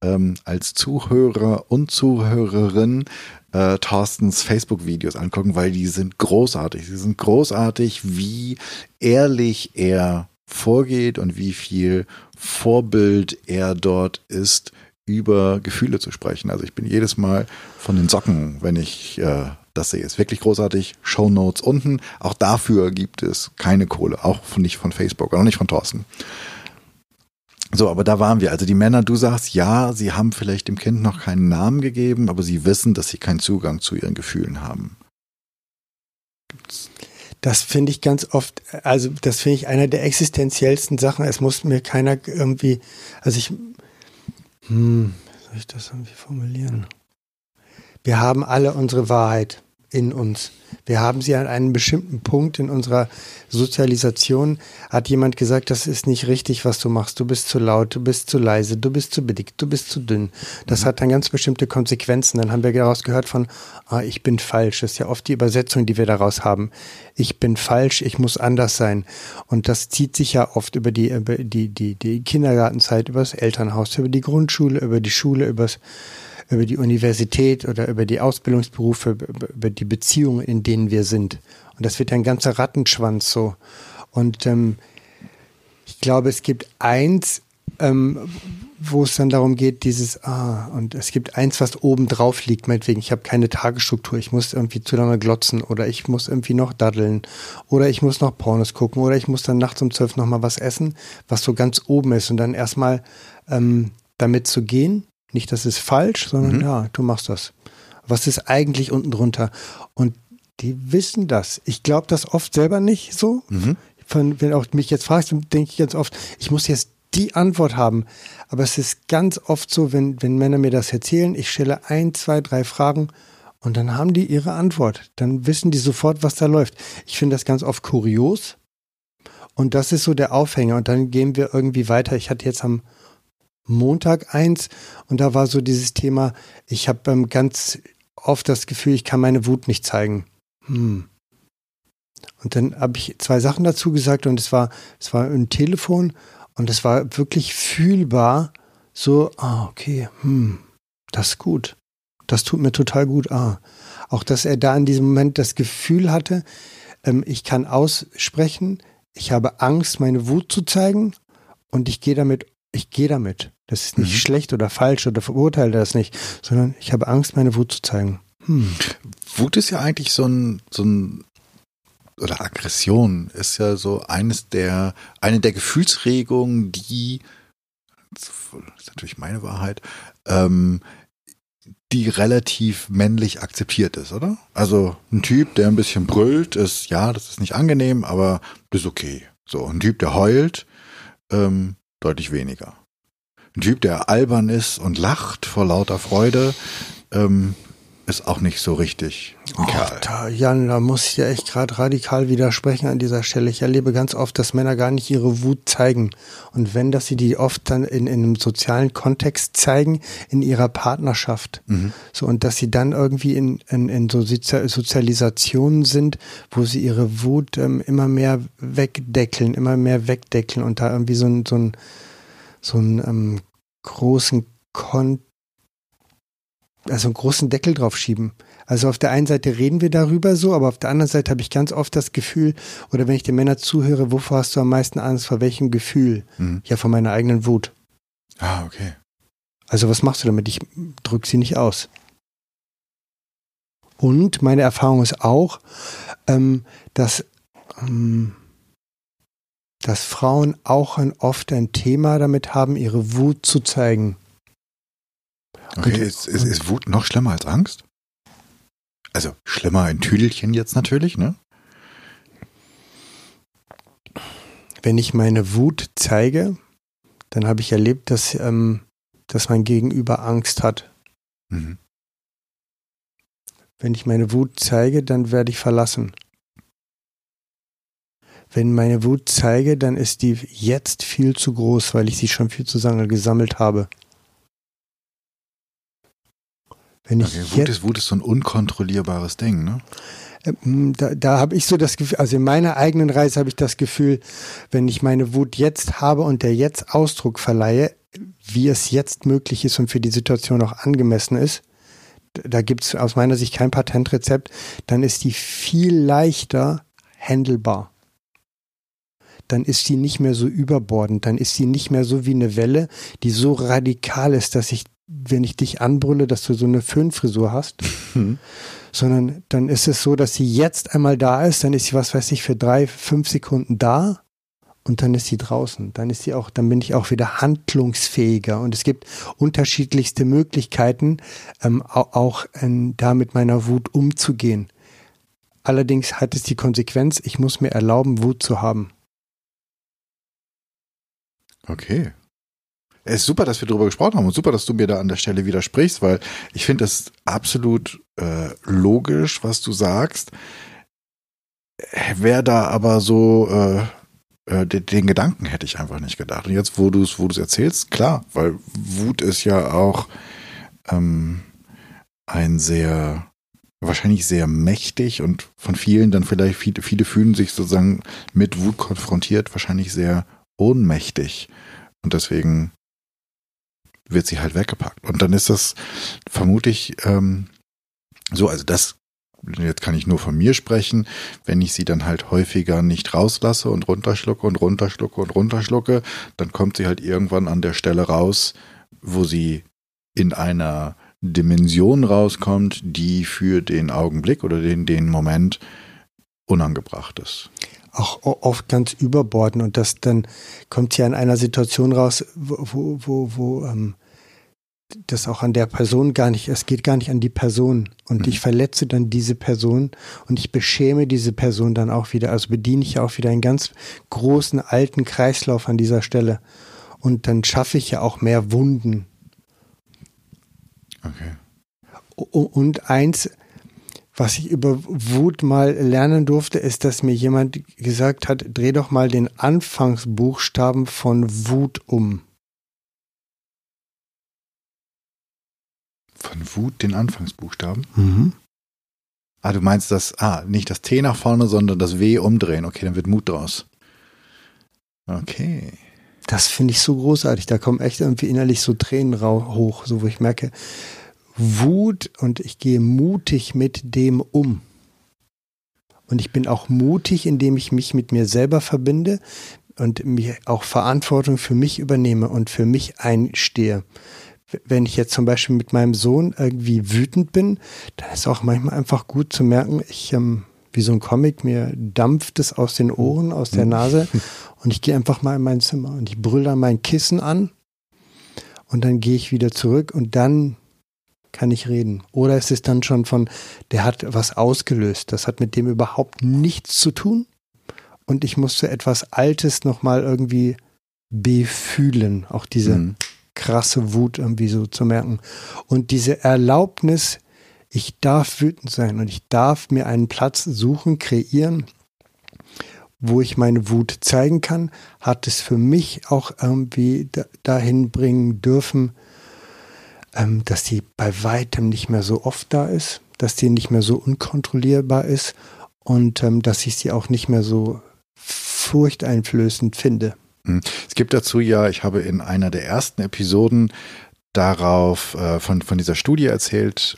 ähm, als Zuhörer und Zuhörerin äh, Thorstens Facebook-Videos angucken, weil die sind großartig. Sie sind großartig, wie ehrlich er vorgeht und wie viel Vorbild er dort ist, über Gefühle zu sprechen. Also ich bin jedes Mal von den Socken, wenn ich äh, das sehe. Ist wirklich großartig. Show Notes unten. Auch dafür gibt es keine Kohle. Auch nicht von Facebook, auch nicht von Thorsten. So, aber da waren wir. Also die Männer, du sagst, ja, sie haben vielleicht dem Kind noch keinen Namen gegeben, aber sie wissen, dass sie keinen Zugang zu ihren Gefühlen haben. Das finde ich ganz oft, also das finde ich einer der existenziellsten Sachen. Es muss mir keiner irgendwie, also ich, hm, soll ich das irgendwie formulieren? Wir haben alle unsere Wahrheit in uns. Wir haben sie an einem bestimmten Punkt in unserer Sozialisation. Hat jemand gesagt, das ist nicht richtig, was du machst. Du bist zu laut, du bist zu leise, du bist zu bedickt, du bist zu dünn. Das mhm. hat dann ganz bestimmte Konsequenzen. Dann haben wir daraus gehört von, ah, ich bin falsch. Das ist ja oft die Übersetzung, die wir daraus haben. Ich bin falsch, ich muss anders sein. Und das zieht sich ja oft über die, über die, die, die Kindergartenzeit, über das Elternhaus, über die Grundschule, über die Schule, übers über die Universität oder über die Ausbildungsberufe, über die Beziehungen, in denen wir sind. Und das wird ein ganzer Rattenschwanz so. Und ähm, ich glaube, es gibt eins, ähm, wo es dann darum geht, dieses, ah, und es gibt eins, was oben drauf liegt, meinetwegen, ich habe keine Tagesstruktur, ich muss irgendwie zu lange glotzen oder ich muss irgendwie noch daddeln oder ich muss noch Pornos gucken oder ich muss dann nachts um zwölf nochmal was essen, was so ganz oben ist und dann erstmal ähm, damit zu gehen Nicht, das ist falsch, sondern mhm. ja, du machst das. Was ist eigentlich unten drunter? Und die wissen das. Ich glaube das oft selber nicht so. Mhm. Von, wenn auch mich jetzt fragst, denke ich ganz oft, ich muss jetzt die Antwort haben. Aber es ist ganz oft so, wenn, wenn Männer mir das erzählen, ich stelle ein, zwei, drei Fragen und dann haben die ihre Antwort. Dann wissen die sofort, was da läuft. Ich finde das ganz oft kurios. Und das ist so der Aufhänger. Und dann gehen wir irgendwie weiter. Ich hatte jetzt am Montag eins und da war so dieses Thema, ich habe ähm, ganz oft das Gefühl, ich kann meine Wut nicht zeigen. Hm. Und dann habe ich zwei Sachen dazu gesagt und es war, es war ein Telefon und es war wirklich fühlbar, so, ah, okay, hm, das ist gut. Das tut mir total gut. Ah, auch dass er da in diesem Moment das Gefühl hatte, ähm, ich kann aussprechen, ich habe Angst, meine Wut zu zeigen und ich gehe damit, ich gehe damit. Das ist nicht mhm. schlecht oder falsch oder verurteile das nicht, sondern ich habe Angst, meine Wut zu zeigen. Hm. Wut ist ja eigentlich so ein, so ein oder Aggression ist ja so eines der, eine der Gefühlsregungen, die, das ist natürlich meine Wahrheit, ähm, die relativ männlich akzeptiert ist, oder? Also ein Typ, der ein bisschen brüllt, ist, ja, das ist nicht angenehm, aber das ist okay. So, ein Typ, der heult, ähm, deutlich weniger. Ein Typ, der albern ist und lacht vor lauter Freude, ähm, ist auch nicht so richtig ein. Da, Jan, da muss ich ja echt gerade radikal widersprechen an dieser Stelle. Ich erlebe ganz oft, dass Männer gar nicht ihre Wut zeigen. Und wenn, dass sie die oft dann in, in einem sozialen Kontext zeigen, in ihrer Partnerschaft. Mhm. So, und dass sie dann irgendwie in, in, in so Sozialisationen sind, wo sie ihre Wut ähm, immer mehr wegdeckeln, immer mehr wegdeckeln und da irgendwie so ein, so ein, so ein ähm, großen Kontext also einen großen Deckel drauf schieben. Also auf der einen Seite reden wir darüber so, aber auf der anderen Seite habe ich ganz oft das Gefühl, oder wenn ich den Männern zuhöre, wovor hast du am meisten Angst, vor welchem Gefühl? Mhm. Ja, vor meiner eigenen Wut. Ah, okay. Also was machst du damit? Ich drücke sie nicht aus. Und meine Erfahrung ist auch, ähm, dass, ähm, dass Frauen auch ein, oft ein Thema damit haben, ihre Wut zu zeigen. Okay, ist, ist, ist Wut noch schlimmer als Angst? Also schlimmer in Tüdelchen jetzt natürlich, ne? Wenn ich meine Wut zeige, dann habe ich erlebt, dass, ähm, dass mein Gegenüber Angst hat. Mhm. Wenn ich meine Wut zeige, dann werde ich verlassen. Wenn meine Wut zeige, dann ist die jetzt viel zu groß, weil ich sie schon viel zu lange gesammelt habe. Wenn ich okay, Wut, ist, Wut ist so ein unkontrollierbares Ding, ne? Ähm, da, da habe ich so das Gefühl, also in meiner eigenen Reise habe ich das Gefühl, wenn ich meine Wut jetzt habe und der jetzt Ausdruck verleihe, wie es jetzt möglich ist und für die Situation auch angemessen ist, da gibt es aus meiner Sicht kein Patentrezept, dann ist die viel leichter handelbar. Dann ist die nicht mehr so überbordend, dann ist sie nicht mehr so wie eine Welle, die so radikal ist, dass ich wenn ich dich anbrülle, dass du so eine Föhnfrisur hast, mhm. sondern dann ist es so, dass sie jetzt einmal da ist, dann ist sie, was weiß ich, für drei, fünf Sekunden da und dann ist sie draußen. Dann ist sie auch, dann bin ich auch wieder handlungsfähiger und es gibt unterschiedlichste Möglichkeiten, ähm, auch ähm, da mit meiner Wut umzugehen. Allerdings hat es die Konsequenz, ich muss mir erlauben, Wut zu haben. Okay. Es ist super, dass wir darüber gesprochen haben und super, dass du mir da an der Stelle widersprichst, weil ich finde das absolut äh, logisch, was du sagst. Wer da aber so äh, äh, den, den, Gedanken hätte ich einfach nicht gedacht. Und jetzt, wo du es wo erzählst, klar, weil Wut ist ja auch ähm, ein sehr wahrscheinlich sehr mächtig und von vielen dann vielleicht viele, viele fühlen sich sozusagen mit Wut konfrontiert, wahrscheinlich sehr ohnmächtig. Und deswegen wird sie halt weggepackt. Und dann ist das vermutlich ähm, so, also das, jetzt kann ich nur von mir sprechen, wenn ich sie dann halt häufiger nicht rauslasse und runterschlucke und runterschlucke und runterschlucke, dann kommt sie halt irgendwann an der Stelle raus, wo sie in einer Dimension rauskommt, die für den Augenblick oder den, den Moment unangebracht ist auch oft ganz überborden und das dann kommt ja in einer Situation raus, wo, wo, wo, wo ähm, das auch an der Person gar nicht, es geht gar nicht an die Person. Und mhm. ich verletze dann diese Person und ich beschäme diese Person dann auch wieder. Also bediene ich auch wieder einen ganz großen alten Kreislauf an dieser Stelle. Und dann schaffe ich ja auch mehr Wunden. Okay. Und eins, was ich über Wut mal lernen durfte, ist, dass mir jemand gesagt hat, dreh doch mal den Anfangsbuchstaben von Wut um. Von Wut den Anfangsbuchstaben? Mhm. Ah, du meinst das, ah, nicht das T nach vorne, sondern das W umdrehen. Okay, dann wird Mut draus. Okay. Das finde ich so großartig. Da kommen echt irgendwie innerlich so Tränen hoch, so wo ich merke, Wut und ich gehe mutig mit dem um. Und ich bin auch mutig, indem ich mich mit mir selber verbinde und mir auch Verantwortung für mich übernehme und für mich einstehe. Wenn ich jetzt zum Beispiel mit meinem Sohn irgendwie wütend bin, dann ist auch manchmal einfach gut zu merken, ich, ähm, wie so ein Comic, mir dampft es aus den Ohren, aus der Nase und ich gehe einfach mal in mein Zimmer und ich brülle dann mein Kissen an und dann gehe ich wieder zurück und dann kann ich reden. Oder ist es dann schon von, der hat was ausgelöst. Das hat mit dem überhaupt nichts zu tun. Und ich musste etwas Altes nochmal irgendwie befühlen. Auch diese mhm. Krasse Wut irgendwie so zu merken. Und diese Erlaubnis, ich darf wütend sein und ich darf mir einen Platz suchen, kreieren, wo ich meine Wut zeigen kann, hat es für mich auch irgendwie dahin bringen dürfen, ähm, dass die bei weitem nicht mehr so oft da ist, dass die nicht mehr so unkontrollierbar ist und ähm, dass ich sie auch nicht mehr so furchteinflößend finde. Hm. Es gibt dazu ja, ich habe in einer der ersten Episoden darauf äh, von, von dieser Studie erzählt,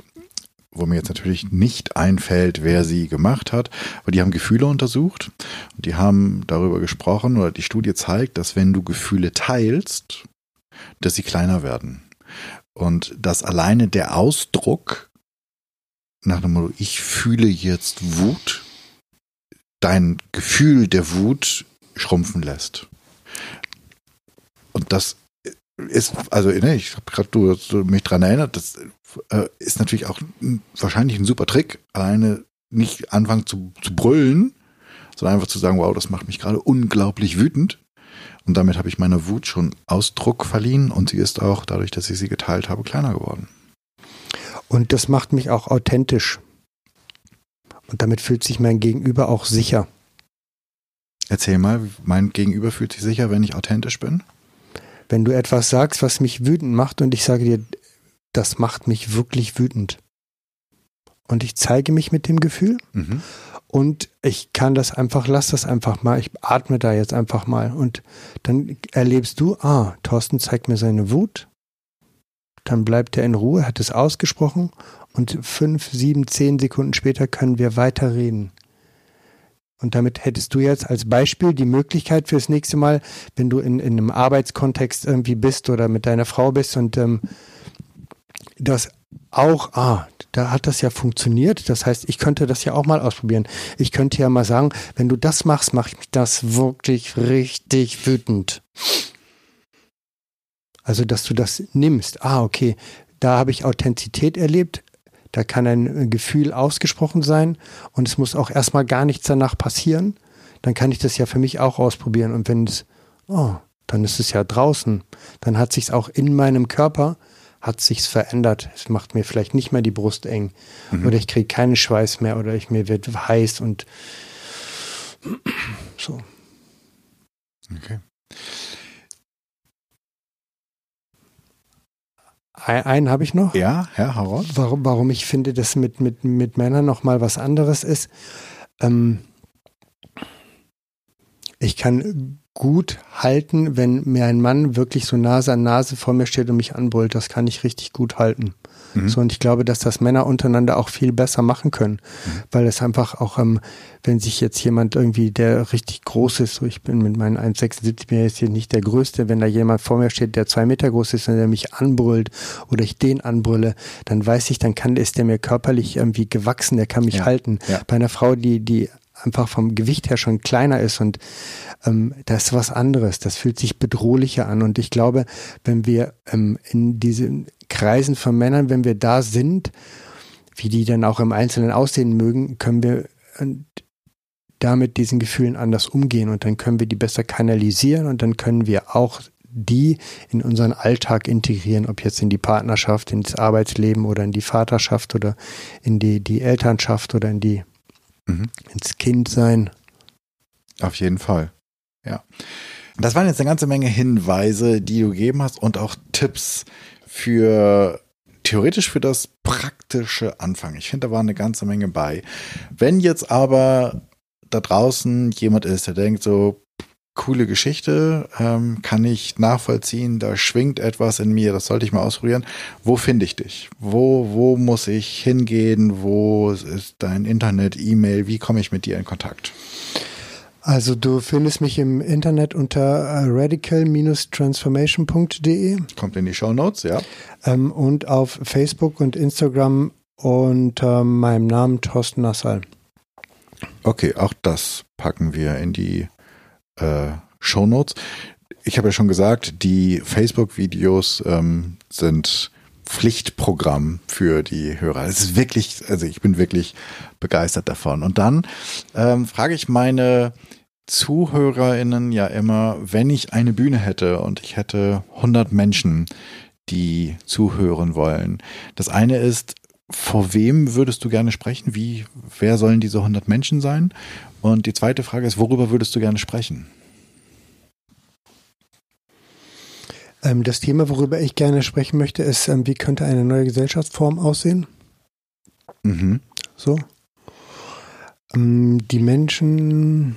wo mir jetzt natürlich nicht einfällt, wer sie gemacht hat, aber die haben Gefühle untersucht und die haben darüber gesprochen oder die Studie zeigt, dass wenn du Gefühle teilst, dass sie kleiner werden. Und dass alleine der Ausdruck nach dem Motto, ich fühle jetzt Wut, dein Gefühl der Wut schrumpfen lässt. Und das ist, also ne, ich habe gerade du, du, mich dran erinnert, das äh, ist natürlich auch wahrscheinlich ein super Trick, alleine nicht anfangen zu, zu brüllen, sondern einfach zu sagen, wow, das macht mich gerade unglaublich wütend. Und damit habe ich meiner Wut schon Ausdruck verliehen und sie ist auch, dadurch, dass ich sie geteilt habe, kleiner geworden. Und das macht mich auch authentisch. Und damit fühlt sich mein Gegenüber auch sicher. Erzähl mal, mein Gegenüber fühlt sich sicher, wenn ich authentisch bin? Wenn du etwas sagst, was mich wütend macht und ich sage dir, das macht mich wirklich wütend. Und ich zeige mich mit dem Gefühl mhm. Und ich kann das einfach, lass das einfach mal. Ich atme da jetzt einfach mal. Und dann erlebst du, ah, Thorsten zeigt mir seine Wut. Dann bleibt er in Ruhe, hat es ausgesprochen. Und fünf, sieben, zehn Sekunden später können wir weiter reden. Und damit hättest du jetzt als Beispiel die Möglichkeit fürs nächste Mal, wenn du in, in einem Arbeitskontext irgendwie bist oder mit deiner Frau bist und ähm, das auch, ah, da hat das ja funktioniert. Das heißt, ich könnte das ja auch mal ausprobieren. Ich könnte ja mal sagen, wenn du das machst, mache ich das wirklich richtig wütend. Also, dass du das nimmst. Ah, okay, da habe ich Authentizität erlebt. Da kann ein Gefühl ausgesprochen sein und es muss auch erstmal gar nichts danach passieren. Dann kann ich das ja für mich auch ausprobieren. Und wenn es, oh, dann ist es ja draußen. Dann hat sich es auch in meinem Körper hat sich's verändert. Es macht mir vielleicht nicht mehr die Brust eng mhm. oder ich kriege keinen Schweiß mehr oder ich mir wird heiß und so. Okay. Einen habe ich noch. Ja, Herr Howard. Warum, warum ich finde, dass mit, mit, mit Männern noch mal was anderes ist. Ähm, ich kann gut halten, wenn mir ein Mann wirklich so Nase an Nase vor mir steht und mich anbrüllt. Das kann ich richtig gut halten. Mhm. So, und ich glaube, dass das Männer untereinander auch viel besser machen können, mhm. weil es einfach auch, ähm, wenn sich jetzt jemand irgendwie, der richtig groß ist, so ich bin mit meinen 1,76 bin jetzt hier nicht der Größte, wenn da jemand vor mir steht, der zwei Meter groß ist und der mich anbrüllt oder ich den anbrülle, dann weiß ich, dann kann, ist der mir körperlich irgendwie gewachsen, der kann mich ja. halten. Ja. Bei einer Frau, die, die einfach vom Gewicht her schon kleiner ist und ähm, das ist was anderes. Das fühlt sich bedrohlicher an. Und ich glaube, wenn wir ähm, in diesen Kreisen von Männern, wenn wir da sind, wie die dann auch im Einzelnen aussehen mögen, können wir äh, damit diesen Gefühlen anders umgehen und dann können wir die besser kanalisieren und dann können wir auch die in unseren Alltag integrieren, ob jetzt in die Partnerschaft, ins Arbeitsleben oder in die Vaterschaft oder in die, die Elternschaft oder in die, mhm. ins Kindsein. Auf jeden Fall. Ja. Das waren jetzt eine ganze Menge Hinweise, die du gegeben hast und auch Tipps für theoretisch für das praktische Anfang. Ich finde, da war eine ganze Menge bei. Wenn jetzt aber da draußen jemand ist, der denkt so, coole Geschichte, ähm, kann ich nachvollziehen, da schwingt etwas in mir, das sollte ich mal ausprobieren. Wo finde ich dich? Wo, wo muss ich hingehen? Wo ist dein Internet, E-Mail? Wie komme ich mit dir in Kontakt? Also du findest mich im Internet unter äh, radical-transformation.de. Kommt in die Show Notes, ja. Ähm, und auf Facebook und Instagram unter meinem Namen Thorsten Nassal. Okay, auch das packen wir in die äh, Shownotes. Ich habe ja schon gesagt, die Facebook-Videos ähm, sind Pflichtprogramm für die Hörer. Es ist wirklich, also ich bin wirklich begeistert davon. Und dann ähm, frage ich meine ZuhörerInnen ja immer, wenn ich eine Bühne hätte und ich hätte 100 Menschen, die zuhören wollen. Das eine ist, vor wem würdest du gerne sprechen? Wie, wer sollen diese 100 Menschen sein? Und die zweite Frage ist, worüber würdest du gerne sprechen? Ähm, das Thema, worüber ich gerne sprechen möchte, ist, ähm, wie könnte eine neue Gesellschaftsform aussehen? Mhm. So. Ähm, die Menschen.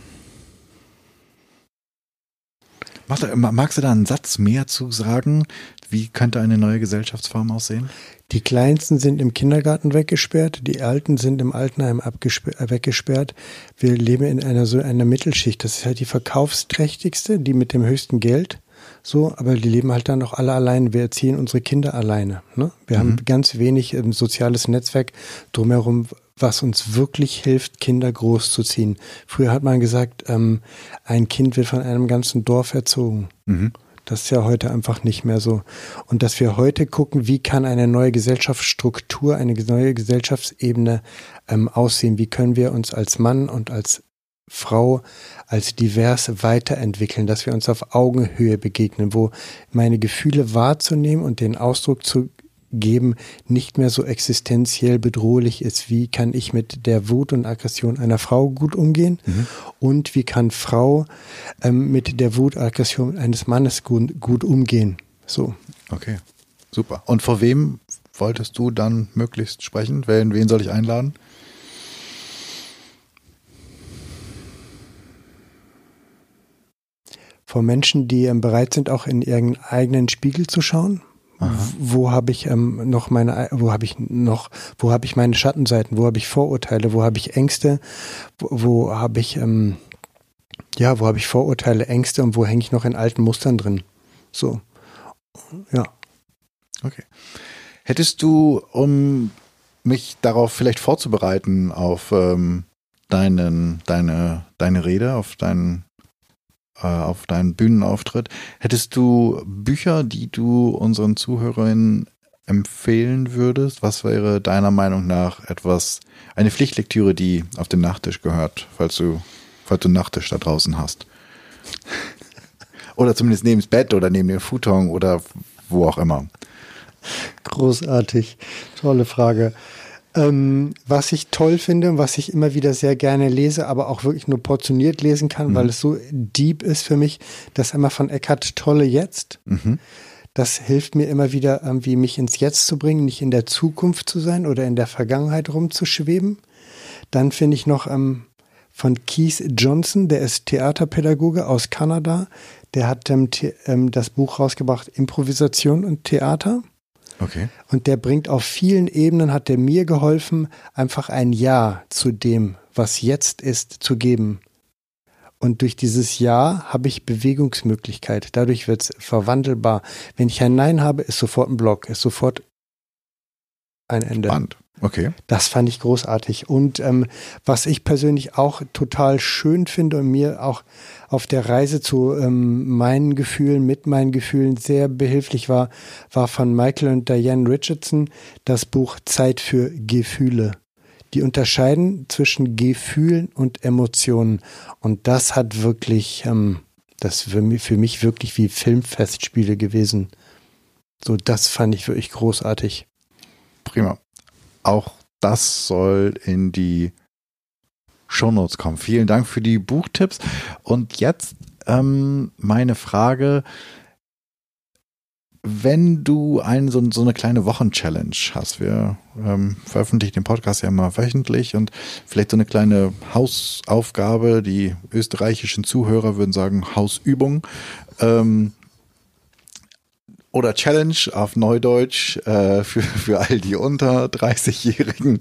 Magst du da einen Satz mehr zu sagen? Wie könnte eine neue Gesellschaftsform aussehen? Die Kleinsten sind im Kindergarten weggesperrt, die Alten sind im Altenheim äh, weggesperrt. Wir leben in einer so einer Mittelschicht. Das ist halt die verkaufsträchtigste, die mit dem höchsten Geld. So, aber die leben halt dann noch alle allein. Wir erziehen unsere Kinder alleine. Ne? Wir mhm. haben ganz wenig ähm, soziales Netzwerk drumherum, was uns wirklich hilft, Kinder großzuziehen. Früher hat man gesagt, ähm, ein Kind wird von einem ganzen Dorf erzogen. Mhm. Das ist ja heute einfach nicht mehr so. Und dass wir heute gucken, wie kann eine neue Gesellschaftsstruktur, eine neue Gesellschaftsebene ähm, aussehen? Wie können wir uns als Mann und als Frau als divers weiterentwickeln, dass wir uns auf Augenhöhe begegnen, wo meine Gefühle wahrzunehmen und den Ausdruck zu geben nicht mehr so existenziell bedrohlich ist. Wie kann ich mit der Wut und Aggression einer Frau gut umgehen? Mhm. Und wie kann Frau ähm, mit der Wut und Aggression eines Mannes gut, gut umgehen? So. Okay, super. Und vor wem wolltest du dann möglichst sprechen? Wen, wen soll ich einladen? Vor Menschen, die ähm, bereit sind, auch in ihren eigenen Spiegel zu schauen Aha. Wo habe ich ähm, noch meine, wo habe ich noch, wo habe ich meine Schattenseiten, wo habe ich Vorurteile, wo habe ich Ängste, wo, wo habe ich, ähm, ja, wo habe ich Vorurteile, Ängste und wo hänge ich noch in alten Mustern drin? So, ja. Okay. Hättest du, um mich darauf vielleicht vorzubereiten, auf ähm, deinen, deine, deine Rede, auf deinen auf deinen Bühnenauftritt. Hättest du Bücher, die du unseren Zuhörerinnen empfehlen würdest? Was wäre deiner Meinung nach etwas, eine Pflichtlektüre, die auf den Nachttisch gehört, falls du, falls du einen Nachttisch da draußen hast? oder zumindest neben das Bett oder neben dem Futon oder wo auch immer. Großartig. Tolle Frage. Ähm, was ich toll finde, was ich immer wieder sehr gerne lese, aber auch wirklich nur portioniert lesen kann, mhm. weil es so deep ist für mich, das einmal von Eckhart Tolle jetzt. Mhm. Das hilft mir immer wieder, irgendwie mich ins Jetzt zu bringen, nicht in der Zukunft zu sein oder in der Vergangenheit rumzuschweben. Dann finde ich noch ähm, von Keith Johnson, der ist Theaterpädagoge aus Kanada. Der hat ähm, ähm das Buch rausgebracht Improvisation und Theater. Okay. Und der bringt auf vielen Ebenen, hat der mir geholfen, einfach ein Ja zu dem, was jetzt ist, zu geben. Und durch dieses Ja habe ich Bewegungsmöglichkeit. Dadurch wird es verwandelbar. Wenn ich ein Nein habe, ist sofort ein Block, ist sofort ein Ende. Spannend. Okay. Das fand ich großartig. Und ähm, was ich persönlich auch total schön finde und mir auch auf der Reise zu ähm, meinen Gefühlen, mit meinen Gefühlen sehr behilflich war, war von Michael und Diane Richardson das Buch Zeit für Gefühle. Die unterscheiden zwischen Gefühlen und Emotionen. Und das hat wirklich, ähm, das für mich, für mich wirklich wie Filmfestspiele gewesen. So, das fand ich wirklich großartig. Prima auch das soll in die Shownotes kommen. Vielen Dank für die Buchtipps. Und jetzt ähm, meine Frage. Wenn du ein, so, so eine kleine Wochenchallenge hast, wir ähm, veröffentlichen den Podcast ja immer wöchentlich und vielleicht so eine kleine Hausaufgabe, die österreichischen Zuhörer würden sagen Hausübung. Ähm, oder Challenge auf Neudeutsch äh, für, für all die unter 30-Jährigen.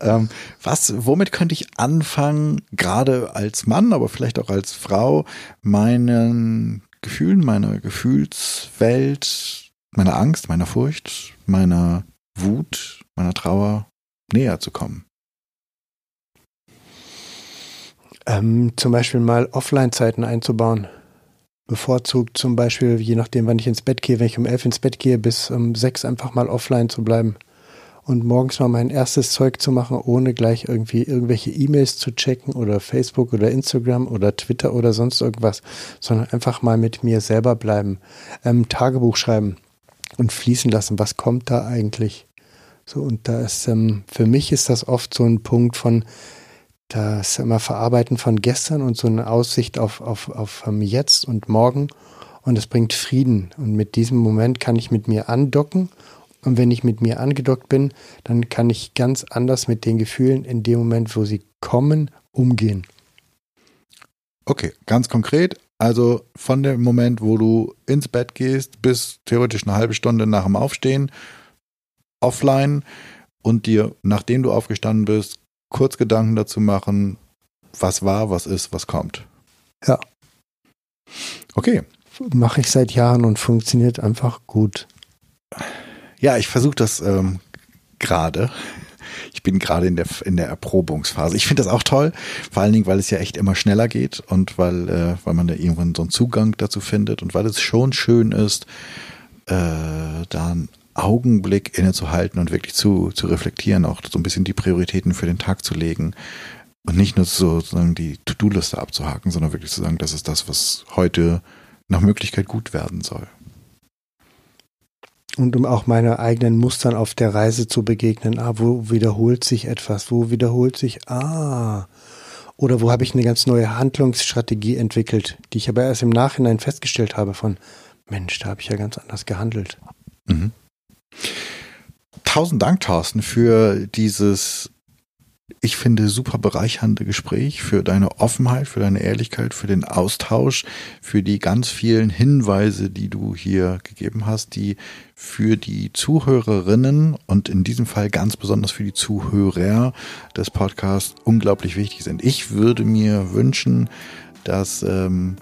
Ähm, was, womit könnte ich anfangen, gerade als Mann, aber vielleicht auch als Frau, meinen Gefühlen, meiner Gefühlswelt, meiner Angst, meiner Furcht, meiner Wut, meiner Trauer näher zu kommen? Ähm, zum Beispiel mal Offline-Zeiten einzubauen bevorzugt zum Beispiel, je nachdem, wann ich ins Bett gehe, wenn ich um elf ins Bett gehe, bis um sechs einfach mal offline zu bleiben und morgens mal mein erstes Zeug zu machen, ohne gleich irgendwie irgendwelche E-Mails zu checken oder Facebook oder Instagram oder Twitter oder sonst irgendwas, sondern einfach mal mit mir selber bleiben, ähm, Tagebuch schreiben und fließen lassen. Was kommt da eigentlich? So und da ist ähm, für mich ist das oft so ein Punkt von das immer Verarbeiten von gestern und so eine Aussicht auf, auf, auf um, jetzt und morgen. Und es bringt Frieden. Und mit diesem Moment kann ich mit mir andocken. Und wenn ich mit mir angedockt bin, dann kann ich ganz anders mit den Gefühlen in dem Moment, wo sie kommen, umgehen. Okay, ganz konkret. Also von dem Moment, wo du ins Bett gehst, bis theoretisch eine halbe Stunde nach dem Aufstehen, offline und dir, nachdem du aufgestanden bist, kurz Gedanken dazu machen, was war, was ist, was kommt. Ja. Okay. Mache ich seit Jahren und funktioniert einfach gut. Ja, ich versuche das ähm, gerade. Ich bin gerade in der, in der Erprobungsphase. Ich finde das auch toll, vor allen Dingen, weil es ja echt immer schneller geht und weil, äh, weil man da irgendwann so einen Zugang dazu findet und weil es schon schön ist, äh, dann Augenblick innezuhalten und wirklich zu, zu reflektieren, auch so ein bisschen die Prioritäten für den Tag zu legen und nicht nur sozusagen die To-Do-Liste abzuhaken, sondern wirklich zu sagen, das ist das, was heute nach Möglichkeit gut werden soll. Und um auch meine eigenen Mustern auf der Reise zu begegnen. Ah, wo wiederholt sich etwas? Wo wiederholt sich, ah, oder wo habe ich eine ganz neue Handlungsstrategie entwickelt, die ich aber erst im Nachhinein festgestellt habe von, Mensch, da habe ich ja ganz anders gehandelt. Mhm. Tausend Dank, Thorsten, für dieses, ich finde, super bereichernde Gespräch, für deine Offenheit, für deine Ehrlichkeit, für den Austausch, für die ganz vielen Hinweise, die du hier gegeben hast, die für die Zuhörerinnen und in diesem Fall ganz besonders für die Zuhörer des Podcasts unglaublich wichtig sind. Ich würde mir wünschen, dass ähm,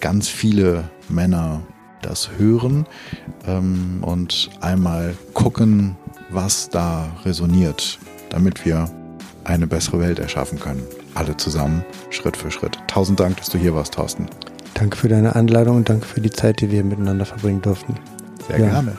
ganz viele Männer das hören ähm, und einmal gucken, was da resoniert, damit wir eine bessere Welt erschaffen können. Alle zusammen, Schritt für Schritt. Tausend Dank, dass du hier warst, Thorsten. Danke für deine Einladung und danke für die Zeit, die wir miteinander verbringen durften. Sehr ja. gerne.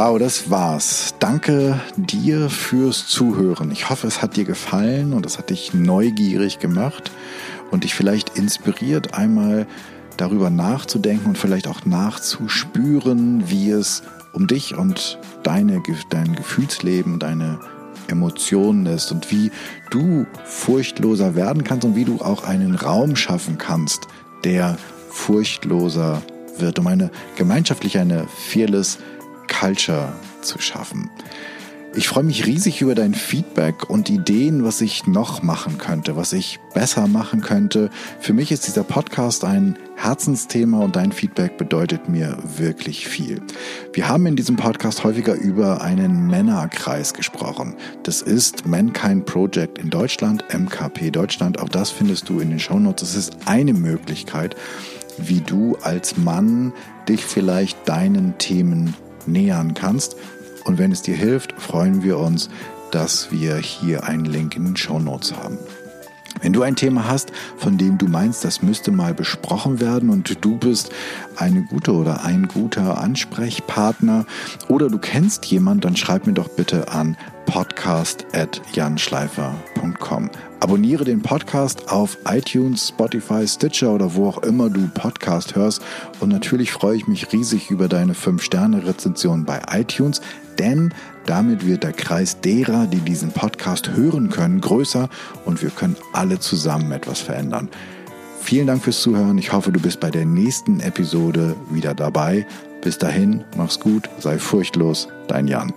Wow, das war's. Danke dir fürs Zuhören. Ich hoffe, es hat dir gefallen und es hat dich neugierig gemacht und dich vielleicht inspiriert, einmal darüber nachzudenken und vielleicht auch nachzuspüren, wie es um dich und deine, dein Gefühlsleben, deine Emotionen ist und wie du furchtloser werden kannst und wie du auch einen Raum schaffen kannst, der furchtloser wird, um eine gemeinschaftlich eine fearless Culture zu schaffen. Ich freue mich riesig über dein Feedback und Ideen, was ich noch machen könnte, was ich besser machen könnte. Für mich ist dieser Podcast ein Herzensthema und dein Feedback bedeutet mir wirklich viel. Wir haben in diesem Podcast häufiger über einen Männerkreis gesprochen. Das ist Mankind Project in Deutschland, MKP Deutschland. Auch das findest du in den Shownotes. Es ist eine Möglichkeit, wie du als Mann dich vielleicht deinen Themen nähern kannst. Und wenn es dir hilft, freuen wir uns, dass wir hier einen Link in den Show Notes haben. Wenn du ein Thema hast, von dem du meinst, das müsste mal besprochen werden und du bist eine gute oder ein guter Ansprechpartner oder du kennst jemanden, dann schreib mir doch bitte an podcast.janschleifer.com. Abonniere den Podcast auf iTunes, Spotify, Stitcher oder wo auch immer du Podcast hörst. Und natürlich freue ich mich riesig über deine 5-Sterne-Rezension bei iTunes, denn damit wird der Kreis derer, die diesen Podcast hören können, größer und wir können alle zusammen etwas verändern. Vielen Dank fürs Zuhören. Ich hoffe, du bist bei der nächsten Episode wieder dabei. Bis dahin, mach's gut, sei furchtlos, dein Jan.